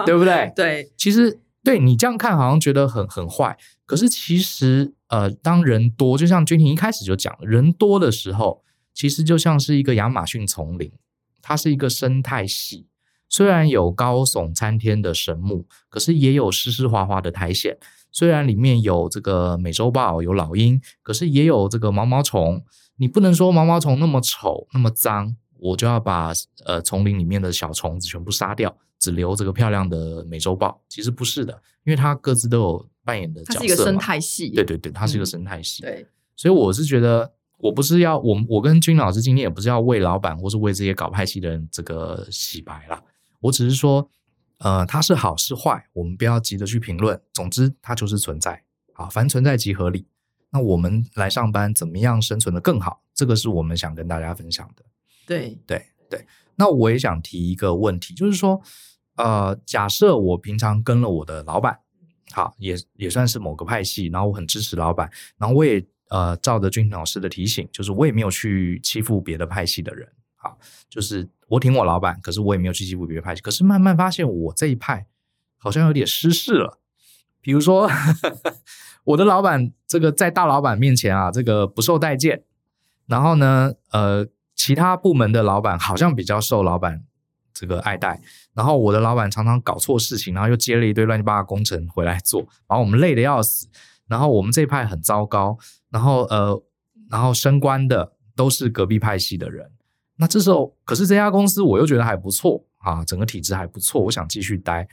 对不对？对，其实对你这样看好像觉得很很坏，可是其实呃，当人多，就像君婷一开始就讲了，人多的时候，其实就像是一个亚马逊丛林，它是一个生态系。虽然有高耸参天的神木，可是也有湿湿滑滑的苔藓。虽然里面有这个美洲豹、有老鹰，可是也有这个毛毛虫。你不能说毛毛虫那么丑、那么脏，我就要把呃丛林里面的小虫子全部杀掉，只留这个漂亮的美洲豹。其实不是的，因为它各自都有扮演的角色。它是一个生态系。对对对，它是一个生态系。嗯、对，所以我是觉得，我不是要我我跟君老师今天也不是要为老板或是为这些搞派系的人这个洗白啦。我只是说，呃，它是好是坏，我们不要急着去评论。总之，它就是存在。好，凡存在即合理。那我们来上班，怎么样生存的更好？这个是我们想跟大家分享的。对对对。那我也想提一个问题，就是说，呃，假设我平常跟了我的老板，好，也也算是某个派系，然后我很支持老板，然后我也呃照着君老师的提醒，就是我也没有去欺负别的派系的人。好，就是我挺我老板，可是我也没有去欺负别的派系。可是慢慢发现，我这一派好像有点失势了。比如说，我的老板这个在大老板面前啊，这个不受待见。然后呢，呃，其他部门的老板好像比较受老板这个爱戴。然后我的老板常常搞错事情，然后又接了一堆乱七八糟工程回来做，把我们累得要死。然后我们这一派很糟糕。然后呃，然后升官的都是隔壁派系的人。那这时候，可是这家公司我又觉得还不错啊，整个体制还不错，我想继续待，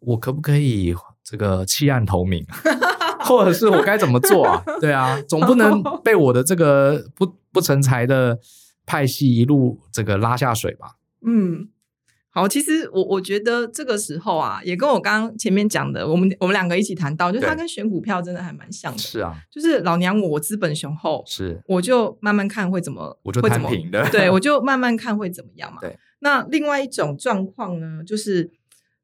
我可不可以这个弃暗投明，或者是我该怎么做啊？对啊，总不能被我的这个不不成才的派系一路这个拉下水吧？嗯。好，其实我我觉得这个时候啊，也跟我刚刚前面讲的，我们我们两个一起谈到，就是他跟选股票真的还蛮像的。是啊，就是老娘我我资本雄厚，是我就慢慢看会怎么，我就摊平的，对，我就慢慢看会怎么样嘛。对，那另外一种状况呢，就是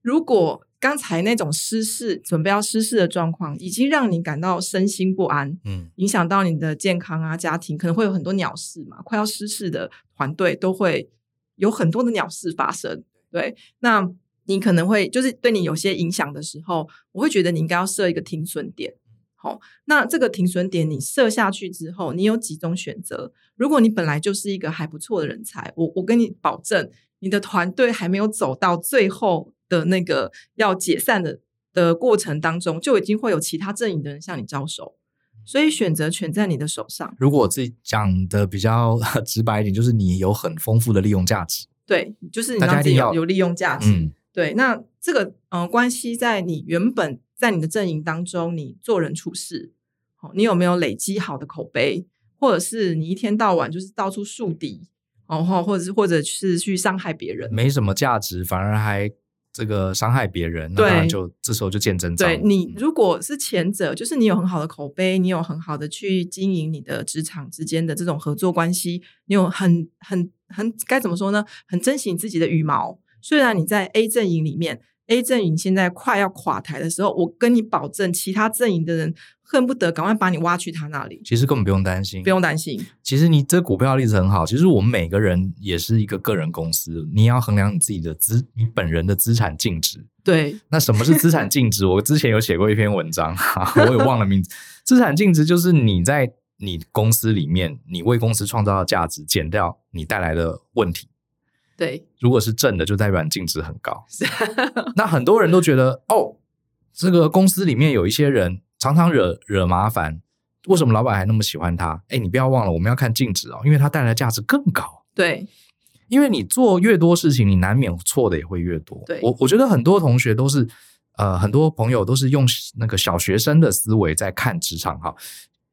如果刚才那种失事，准备要失事的状况，已经让你感到身心不安，嗯，影响到你的健康啊、家庭，可能会有很多鸟事嘛，快要失事的团队都会有很多的鸟事发生。对，那你可能会就是对你有些影响的时候，我会觉得你应该要设一个停损点。好，那这个停损点你设下去之后，你有几种选择。如果你本来就是一个还不错的人才，我我跟你保证，你的团队还没有走到最后的那个要解散的的过程当中，就已经会有其他阵营的人向你招手，所以选择权在你的手上。如果我自己讲的比较 直白一点，就是你有很丰富的利用价值。对，就是你让自己有有利用价值。嗯、对，那这个呃关系在你原本在你的阵营当中，你做人处事，哦，你有没有累积好的口碑，或者是你一天到晚就是到处树敌，然后或者是或者是去伤害别人，没什么价值，反而还。这个伤害别人，那当然就这时候就见真章。对，你如果是前者，就是你有很好的口碑，你有很好的去经营你的职场之间的这种合作关系，你有很很很该怎么说呢？很珍惜你自己的羽毛。虽然你在 A 阵营里面。A 阵营现在快要垮台的时候，我跟你保证，其他阵营的人恨不得赶快把你挖去他那里。其实根本不用担心，不用担心。其实你这股票的例子很好。其实我们每个人也是一个个人公司，你要衡量你自己的资，你本人的资产净值。对。那什么是资产净值？我之前有写过一篇文章，我也忘了名字。资产净值就是你在你公司里面，你为公司创造的价值减掉你带来的问题。对，如果是正的，就代表你净值很高。那很多人都觉得，哦，这个公司里面有一些人常常惹惹麻烦，为什么老板还那么喜欢他？哎，你不要忘了，我们要看净值哦，因为他带来的价值更高。对，因为你做越多事情，你难免错的也会越多。对，我我觉得很多同学都是，呃，很多朋友都是用那个小学生的思维在看职场哈。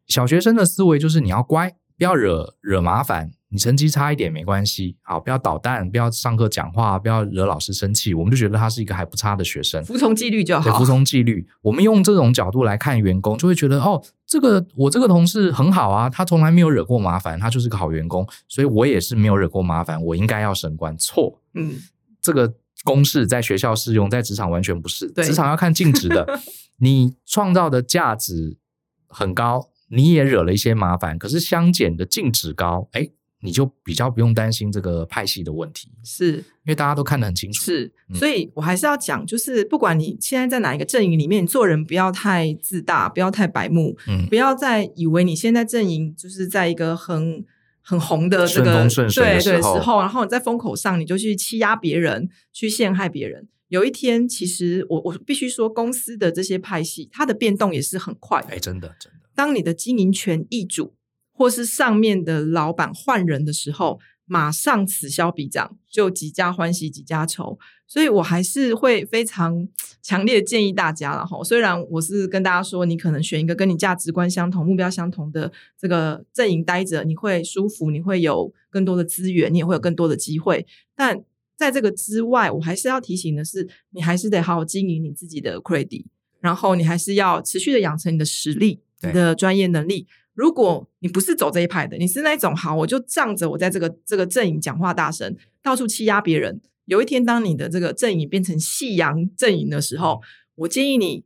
小学生的思维就是你要乖，不要惹惹麻烦。你成绩差一点没关系，好，不要捣蛋，不要上课讲话，不要惹老师生气，我们就觉得他是一个还不差的学生，服从纪律就好。对，服从纪律。我们用这种角度来看员工，就会觉得哦，这个我这个同事很好啊，他从来没有惹过麻烦，他就是个好员工，所以我也是没有惹过麻烦，我应该要升官。错，嗯，这个公式在学校适用，在职场完全不是。对，职场要看净值的，你创造的价值很高，你也惹了一些麻烦，可是相减的净值高，哎。你就比较不用担心这个派系的问题，是因为大家都看得很清楚。是，所以我还是要讲，就是不管你现在在哪一个阵营里面，做人不要太自大，不要太白目，嗯，不要再以为你现在阵营就是在一个很很红的这个对对时候，然后你在风口上你就去欺压别人，去陷害别人。有一天，其实我我必须说，公司的这些派系，它的变动也是很快的。哎，真的真的。当你的经营权易主，或是上面的老板换人的时候，马上此消彼长，就几家欢喜几家愁。所以我还是会非常强烈建议大家了哈。虽然我是跟大家说，你可能选一个跟你价值观相同、目标相同的这个阵营待着，你会舒服，你会有更多的资源，你也会有更多的机会。但在这个之外，我还是要提醒的是，你还是得好好经营你自己的 credit，然后你还是要持续的养成你的实力、你的专业能力。如果你不是走这一派的，你是那种好，我就仗着我在这个这个阵营讲话大声，到处欺压别人。有一天，当你的这个阵营变成夕阳阵营的时候，我建议你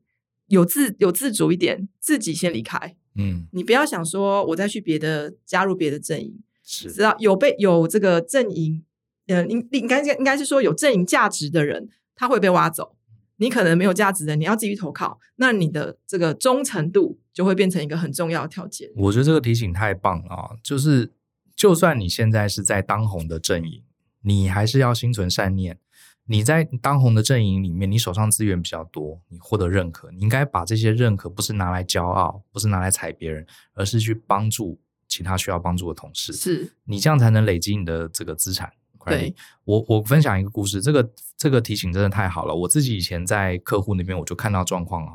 有自有自主一点，自己先离开。嗯，你不要想说我再去别的加入别的阵营，是知道有被有这个阵营，呃，应应该应该是说有阵营价值的人，他会被挖走。你可能没有价值的，你要继续投靠，那你的这个忠诚度就会变成一个很重要的条件。我觉得这个提醒太棒了啊！就是，就算你现在是在当红的阵营，你还是要心存善念。你在当红的阵营里面，你手上资源比较多，你获得认可，你应该把这些认可不是拿来骄傲，不是拿来踩别人，而是去帮助其他需要帮助的同事。是你这样才能累积你的这个资产。对，我我分享一个故事，这个这个提醒真的太好了。我自己以前在客户那边，我就看到状况啊，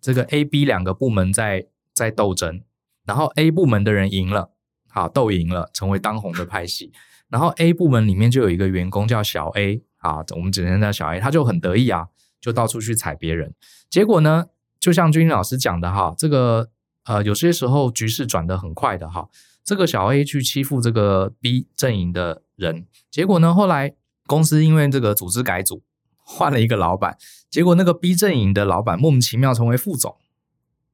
这个 A、B 两个部门在在斗争，然后 A 部门的人赢了，好斗赢了，成为当红的派系。然后 A 部门里面就有一个员工叫小 A 啊，我们只能叫小 A，他就很得意啊，就到处去踩别人。结果呢，就像君君老师讲的哈，这个呃有些时候局势转得很快的哈。这个小 A 去欺负这个 B 阵营的人，结果呢，后来公司因为这个组织改组，换了一个老板，结果那个 B 阵营的老板莫名其妙成为副总，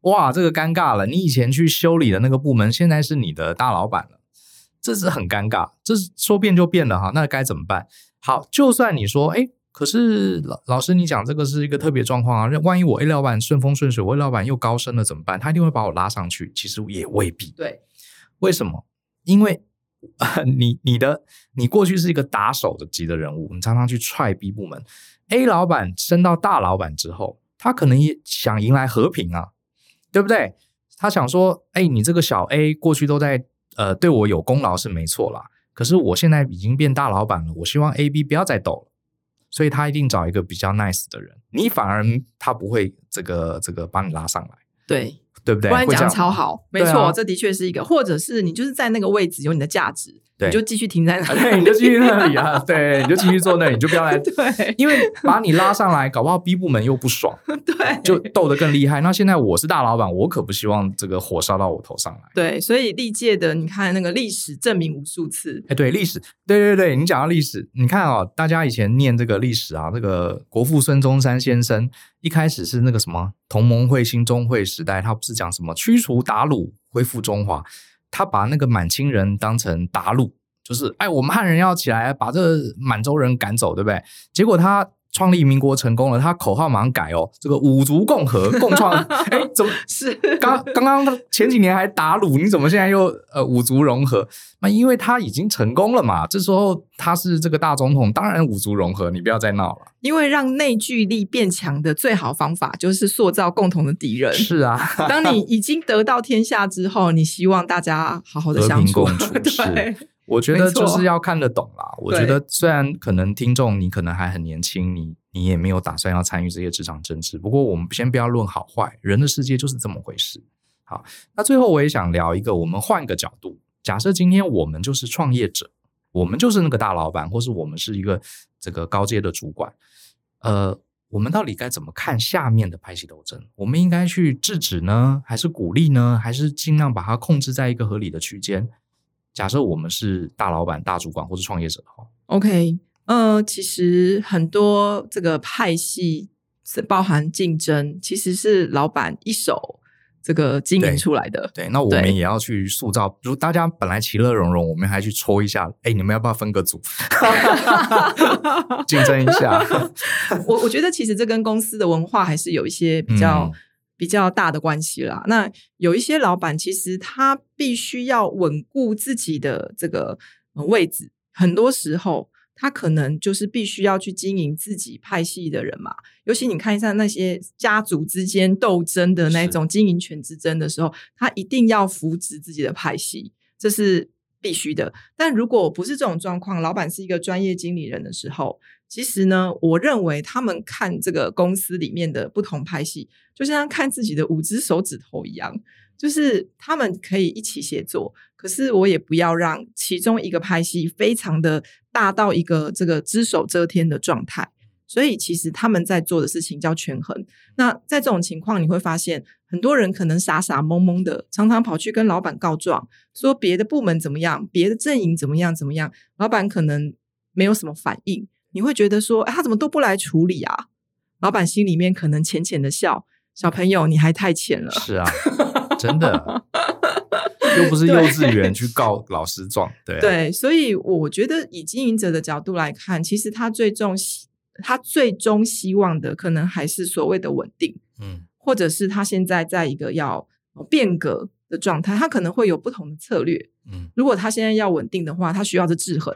哇，这个尴尬了！你以前去修理的那个部门，现在是你的大老板了，这是很尴尬，这是说变就变了哈，那该怎么办？好，就算你说，哎，可是老老师你讲这个是一个特别状况啊，万一我 A 老板顺风顺水，我 A 老板又高升了怎么办？他一定会把我拉上去，其实也未必。对。为什么？因为，呃，啊 你你的你过去是一个打手的级的人物，你常常去踹 B 部门，A 老板升到大老板之后，他可能也想迎来和平啊，对不对？他想说，哎，你这个小 A 过去都在呃对我有功劳是没错啦，可是我现在已经变大老板了，我希望 A、B 不要再斗了，所以他一定找一个比较 nice 的人，你反而他不会这个这个把你拉上来，对。对不对？不然讲超好，没错，啊、这的确是一个，或者是你就是在那个位置有你的价值，对你就继续停在那里，对，你就继续那里啊，对，你就继续坐那里，你就不要来，对，因为把你拉上来，搞不好 B 部门又不爽，对，就斗得更厉害。那现在我是大老板，我可不希望这个火烧到我头上来。对，所以历届的，你看那个历史证明无数次。哎，对，历史，对对对，你讲到历史，你看哦，大家以前念这个历史啊，这个国父孙中山先生。一开始是那个什么同盟会、兴中会时代，他不是讲什么驱除鞑虏、恢复中华，他把那个满清人当成鞑虏，就是哎，我们汉人要起来把这满洲人赶走，对不对？结果他。创立民国成功了，他口号马上改哦，这个五族共和 共创，哎，怎么是刚刚刚前几年还打卤，你怎么现在又呃五族融合？那因为他已经成功了嘛，这时候他是这个大总统，当然五族融合，你不要再闹了。因为让内聚力变强的最好方法就是塑造共同的敌人。是啊，当你已经得到天下之后，你希望大家好好的相处，对。我觉得就是要看得懂啦。我觉得虽然可能听众你可能还很年轻，你你也没有打算要参与这些职场政治。不过我们先不要论好坏，人的世界就是这么回事。好，那最后我也想聊一个，我们换一个角度，假设今天我们就是创业者，我们就是那个大老板，或是我们是一个这个高阶的主管，呃，我们到底该怎么看下面的派系斗争？我们应该去制止呢，还是鼓励呢，还是尽量把它控制在一个合理的区间？假设我们是大老板、大主管或是创业者的话，OK，呃，其实很多这个派系是包含竞争，其实是老板一手这个经营出来的。对，那我们也要去塑造，如大家本来其乐融融，我们还去戳一下，哎，你们要不要分个组，竞争一下？我我觉得其实这跟公司的文化还是有一些比较、嗯、比较大的关系啦。那有一些老板其实他必须要稳固自己的这个位置，很多时候。他可能就是必须要去经营自己派系的人嘛，尤其你看一下那些家族之间斗争的那种经营权之争的时候，他一定要扶植自己的派系，这是必须的。但如果不是这种状况，老板是一个专业经理人的时候，其实呢，我认为他们看这个公司里面的不同派系，就像看自己的五只手指头一样。就是他们可以一起协作，可是我也不要让其中一个派系非常的大到一个这个只手遮天的状态。所以其实他们在做的事情叫权衡。那在这种情况，你会发现很多人可能傻傻懵懵的，常常跑去跟老板告状，说别的部门怎么样，别的阵营怎么样怎么样，老板可能没有什么反应。你会觉得说，哎，他怎么都不来处理啊？老板心里面可能浅浅的笑，小朋友你还太浅了。是啊。真的，又不是幼稚园去告老师状，对啊，对，所以我觉得以经营者的角度来看，其实他最重他最终希望的可能还是所谓的稳定，嗯，或者是他现在在一个要变革的状态，他可能会有不同的策略，嗯，如果他现在要稳定的话，他需要的制衡；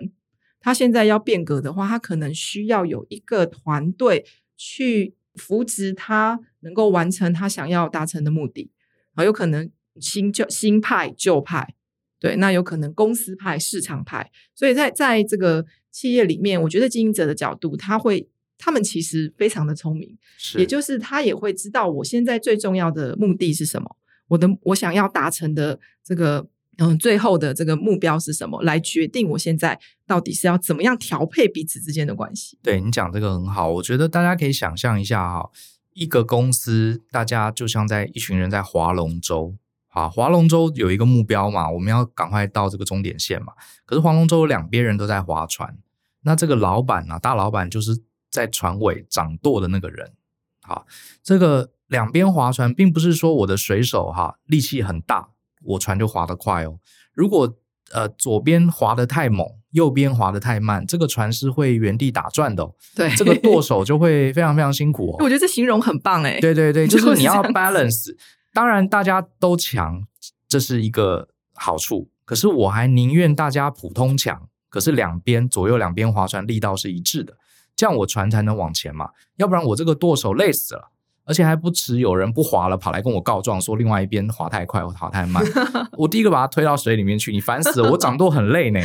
他现在要变革的话，他可能需要有一个团队去扶植他，能够完成他想要达成的目的。啊，有可能新旧新派旧派，对，那有可能公司派市场派，所以在在这个企业里面，我觉得经营者的角度，他会他们其实非常的聪明，是也就是他也会知道我现在最重要的目的是什么，我的我想要达成的这个嗯最后的这个目标是什么，来决定我现在到底是要怎么样调配彼此之间的关系。对，你讲这个很好，我觉得大家可以想象一下哈。一个公司，大家就像在一群人在划龙舟，啊，划龙舟有一个目标嘛，我们要赶快到这个终点线嘛。可是划龙舟有两边人都在划船，那这个老板啊，大老板就是在船尾掌舵的那个人。好，这个两边划船，并不是说我的水手哈力气很大，我船就划得快哦。如果呃左边划得太猛，右边划得太慢，这个船是会原地打转的哦。对，这个舵手就会非常非常辛苦哦。我觉得这形容很棒诶。对对对，就是你要 balance。当然大家都强，这是一个好处。可是我还宁愿大家普通强，可是两边左右两边划船力道是一致的，这样我船才能往前嘛。要不然我这个舵手累死了。而且还不止有人不滑了，跑来跟我告状，说另外一边滑太快，我滑太慢。我第一个把他推到水里面去，你烦死了！我掌舵很累呢。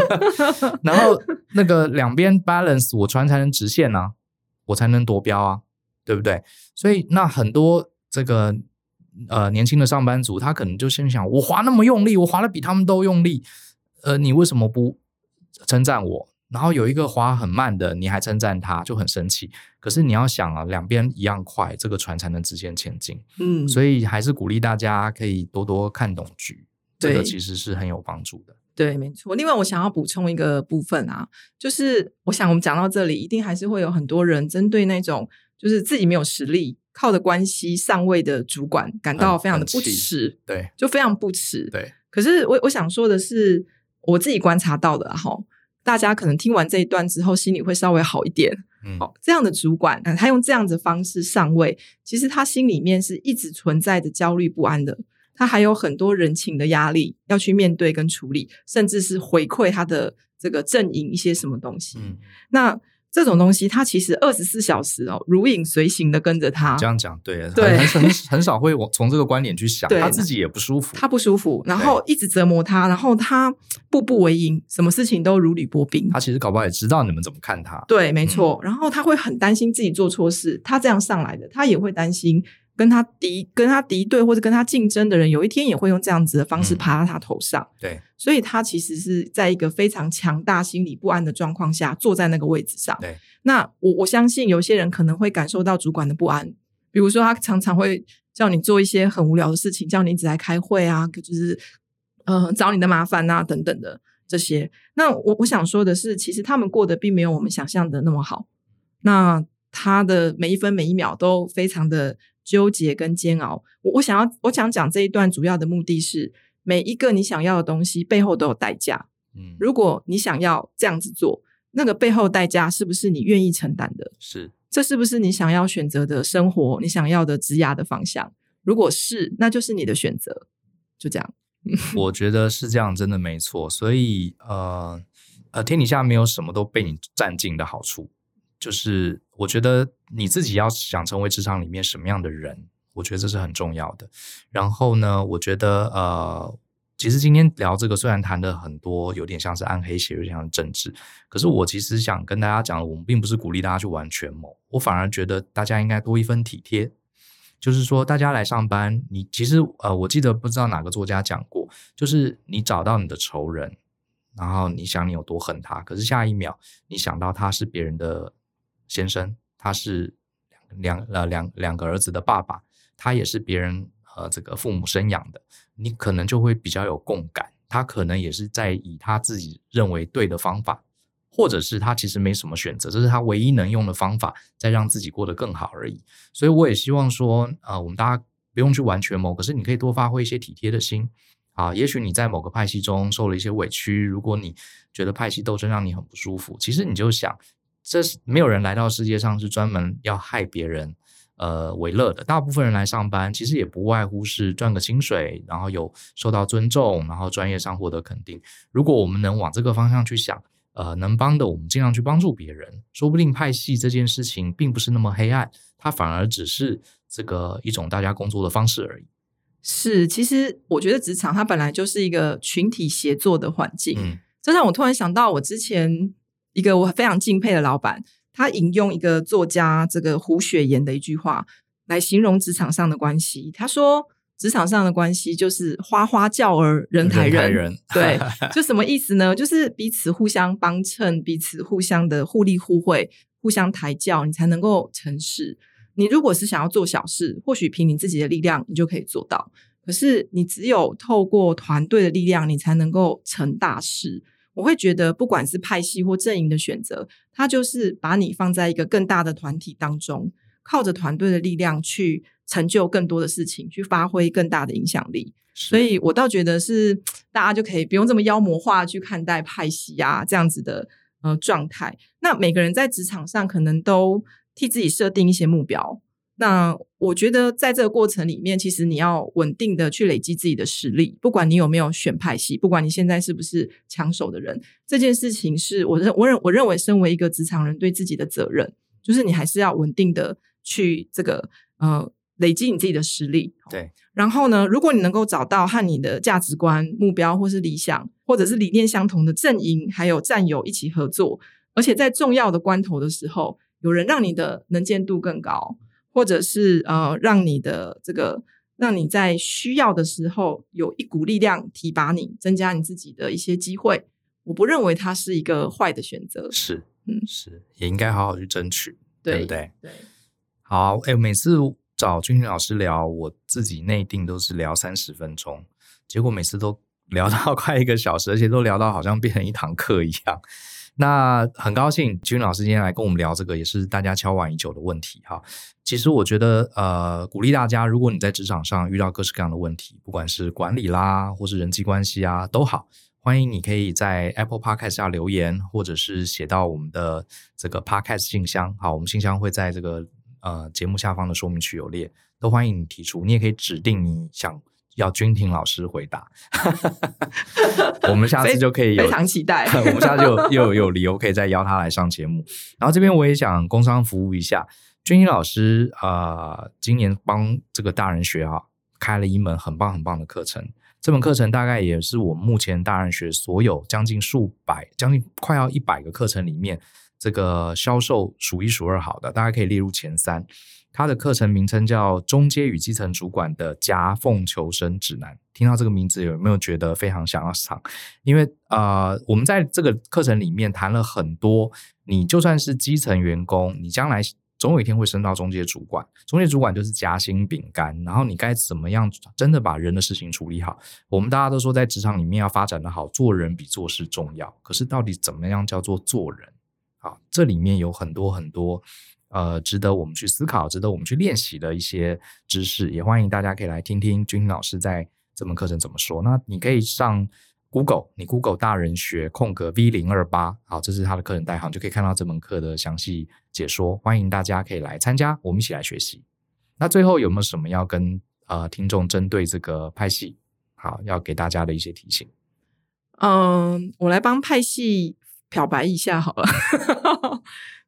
然后那个两边 balance，我船才能直线啊，我才能夺标啊，对不对？所以那很多这个呃年轻的上班族，他可能就心想：我滑那么用力，我滑的比他们都用力，呃，你为什么不称赞我？然后有一个划很慢的，你还称赞他，就很生气。可是你要想啊，两边一样快，这个船才能直线前进。嗯，所以还是鼓励大家可以多多看懂局，对这个其实是很有帮助的。对，没错。另外，我想要补充一个部分啊，就是我想我们讲到这里，一定还是会有很多人针对那种就是自己没有实力、靠的关系上位的主管感到非常的不耻，对，就非常不耻。对。可是我我想说的是，我自己观察到的哈。大家可能听完这一段之后，心里会稍微好一点。嗯，好，这样的主管，他用这样的方式上位，其实他心里面是一直存在着焦虑不安的。他还有很多人情的压力要去面对跟处理，甚至是回馈他的这个阵营一些什么东西。嗯，那。这种东西，它其实二十四小时哦，如影随形的跟着他。这样讲对，对，很很很少会我从这个观点去想，他自己也不舒服，他不舒服，然后一直折磨他，然后他步步为营，什么事情都如履薄冰。他其实搞不好也知道你们怎么看他，对，没错。然后他会很担心自己做错事，他这样上来的，他也会担心。跟他敌跟他敌对或者跟他竞争的人，有一天也会用这样子的方式爬到他头上。嗯、对，所以他其实是在一个非常强大、心理不安的状况下坐在那个位置上。对，那我我相信有些人可能会感受到主管的不安，比如说他常常会叫你做一些很无聊的事情，叫你一直来开会啊，就是呃找你的麻烦啊等等的这些。那我我想说的是，其实他们过得并没有我们想象的那么好。那他的每一分每一秒都非常的。纠结跟煎熬。我我想要我想讲这一段主要的目的是，每一个你想要的东西背后都有代价。嗯，如果你想要这样子做，那个背后代价是不是你愿意承担的？是，这是不是你想要选择的生活？你想要的职涯的方向？如果是，那就是你的选择。就这样，我觉得是这样，真的没错。所以，呃呃，天底下没有什么都被你占尽的好处。就是我觉得你自己要想成为职场里面什么样的人，我觉得这是很重要的。然后呢，我觉得呃。其实今天聊这个，虽然谈的很多，有点像是暗黑系，有点像政治，可是我其实想跟大家讲，我们并不是鼓励大家去玩权谋，我反而觉得大家应该多一分体贴。就是说，大家来上班，你其实呃，我记得不知道哪个作家讲过，就是你找到你的仇人，然后你想你有多恨他，可是下一秒你想到他是别人的先生，他是两呃两两个儿子的爸爸，他也是别人。呃，这个父母生养的，你可能就会比较有共感。他可能也是在以他自己认为对的方法，或者是他其实没什么选择，这是他唯一能用的方法，在让自己过得更好而已。所以我也希望说，呃，我们大家不用去玩权谋，可是你可以多发挥一些体贴的心啊。也许你在某个派系中受了一些委屈，如果你觉得派系斗争让你很不舒服，其实你就想，这是没有人来到世界上是专门要害别人。呃，为乐的大部分人来上班，其实也不外乎是赚个薪水，然后有受到尊重，然后专业上获得肯定。如果我们能往这个方向去想，呃，能帮的我们尽量去帮助别人，说不定派系这件事情并不是那么黑暗，它反而只是这个一种大家工作的方式而已。是，其实我觉得职场它本来就是一个群体协作的环境。嗯，这让我突然想到，我之前一个我非常敬佩的老板。他引用一个作家这个胡雪岩的一句话来形容职场上的关系。他说：“职场上的关系就是花花轿儿人抬人。人”对，就什么意思呢？就是彼此互相帮衬，彼此互相的互利互惠，互相抬轿，你才能够成事。你如果是想要做小事，或许凭你自己的力量，你就可以做到。可是你只有透过团队的力量，你才能够成大事。我会觉得，不管是派系或阵营的选择，它就是把你放在一个更大的团体当中，靠着团队的力量去成就更多的事情，去发挥更大的影响力。所以我倒觉得是大家就可以不用这么妖魔化去看待派系啊这样子的呃状态。那每个人在职场上可能都替自己设定一些目标。那我觉得，在这个过程里面，其实你要稳定的去累积自己的实力。不管你有没有选派系，不管你现在是不是抢手的人，这件事情是我认我认我认为，身为一个职场人对自己的责任，就是你还是要稳定的去这个呃累积你自己的实力。对。然后呢，如果你能够找到和你的价值观、目标或是理想，或者是理念相同的阵营，还有战友一起合作，而且在重要的关头的时候，有人让你的能见度更高。或者是呃，让你的这个，让你在需要的时候有一股力量提拔你，增加你自己的一些机会。我不认为它是一个坏的选择。是，嗯，是，也应该好好去争取，对，对不对？对。好，哎，每次找君君老师聊，我自己内定都是聊三十分钟，结果每次都聊到 快一个小时，而且都聊到好像变成一堂课一样。那很高兴君老师今天来跟我们聊这个，也是大家敲碗已久的问题哈。其实我觉得，呃，鼓励大家，如果你在职场上遇到各式各样的问题，不管是管理啦，或是人际关系啊，都好，欢迎你可以在 Apple Podcast 下留言，或者是写到我们的这个 Podcast 信箱。好，我们信箱会在这个呃节目下方的说明区有列，都欢迎你提出。你也可以指定你想。要君婷老师回答，我们下次就可以有非常期待。我们下次就 又有有理由可以再邀他来上节目。然后这边我也想工商服务一下，君婷老师啊、呃，今年帮这个大人学啊开了一门很棒很棒的课程。这门课程大概也是我目前大人学所有将近数百、将近快要一百个课程里面，这个销售数一数二好的，大家可以列入前三。他的课程名称叫《中阶与基层主管的夹缝求生指南》。听到这个名字，有没有觉得非常想要上？因为呃，我们在这个课程里面谈了很多，你就算是基层员工，你将来总有一天会升到中阶主管。中阶主管就是夹心饼干，然后你该怎么样真的把人的事情处理好？我们大家都说，在职场里面要发展的好，做人比做事重要。可是到底怎么样叫做做人？啊，这里面有很多很多。呃值得我们去思考、值得我们去练习的一些知识。也欢迎大家可以来听听君老师在这门课程怎么说。那你可以上 Google，你 Google 大人学空格 V 零二八，好，这是他的课程代号，就可以看到这门课的详细解说。欢迎大家可以来参加，我们一起来学习。那最后有没有什么要跟呃听众针对这个派系，好，要给大家的一些提醒？嗯，我来帮派系漂白一下好了。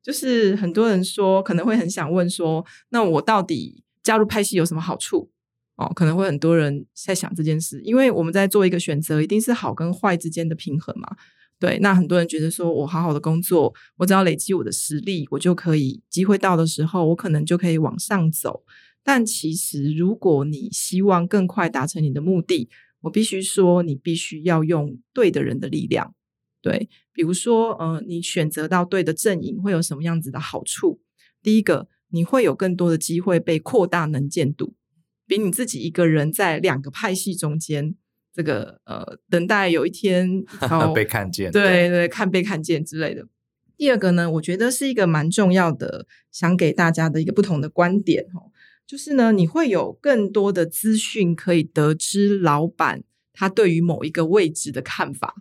就是很多人说可能会很想问说，那我到底加入派系有什么好处？哦，可能会很多人在想这件事，因为我们在做一个选择，一定是好跟坏之间的平衡嘛。对，那很多人觉得说我好好的工作，我只要累积我的实力，我就可以机会到的时候，我可能就可以往上走。但其实，如果你希望更快达成你的目的，我必须说，你必须要用对的人的力量。对，比如说，呃，你选择到对的阵营会有什么样子的好处？第一个，你会有更多的机会被扩大能见度，比你自己一个人在两个派系中间，这个呃，等待有一天 被看见，对对，对，看被看见之类的。第二个呢，我觉得是一个蛮重要的，想给大家的一个不同的观点哦。就是呢，你会有更多的资讯可以得知老板他对于某一个位置的看法。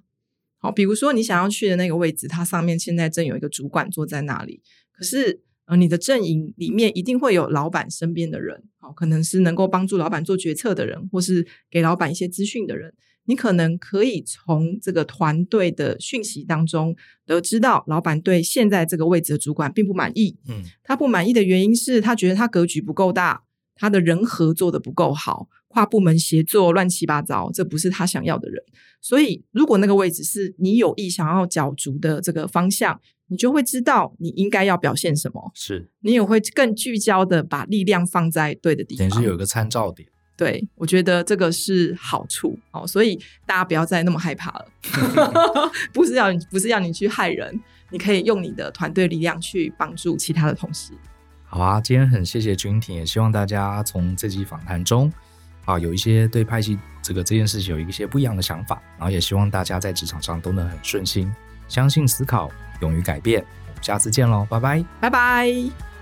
好，比如说你想要去的那个位置，它上面现在正有一个主管坐在那里，可是呃，你的阵营里面一定会有老板身边的人，好，可能是能够帮助老板做决策的人，或是给老板一些资讯的人。你可能可以从这个团队的讯息当中得知到，老板对现在这个位置的主管并不满意。嗯，他不满意的原因是他觉得他格局不够大，他的人合作的不够好，跨部门协作乱七八糟，这不是他想要的人。所以，如果那个位置是你有意想要角逐的这个方向，你就会知道你应该要表现什么。是，你也会更聚焦的把力量放在对的地方，等于是有一个参照点。对，我觉得这个是好处哦，所以大家不要再那么害怕了，不是要你，不是要你去害人，你可以用你的团队力量去帮助其他的同事。好啊，今天很谢谢君婷，也希望大家从这期访谈中啊，有一些对派系这个这件事情有一些不一样的想法，然后也希望大家在职场上都能很顺心，相信思考，勇于改变。我们下次见喽，拜拜，拜拜。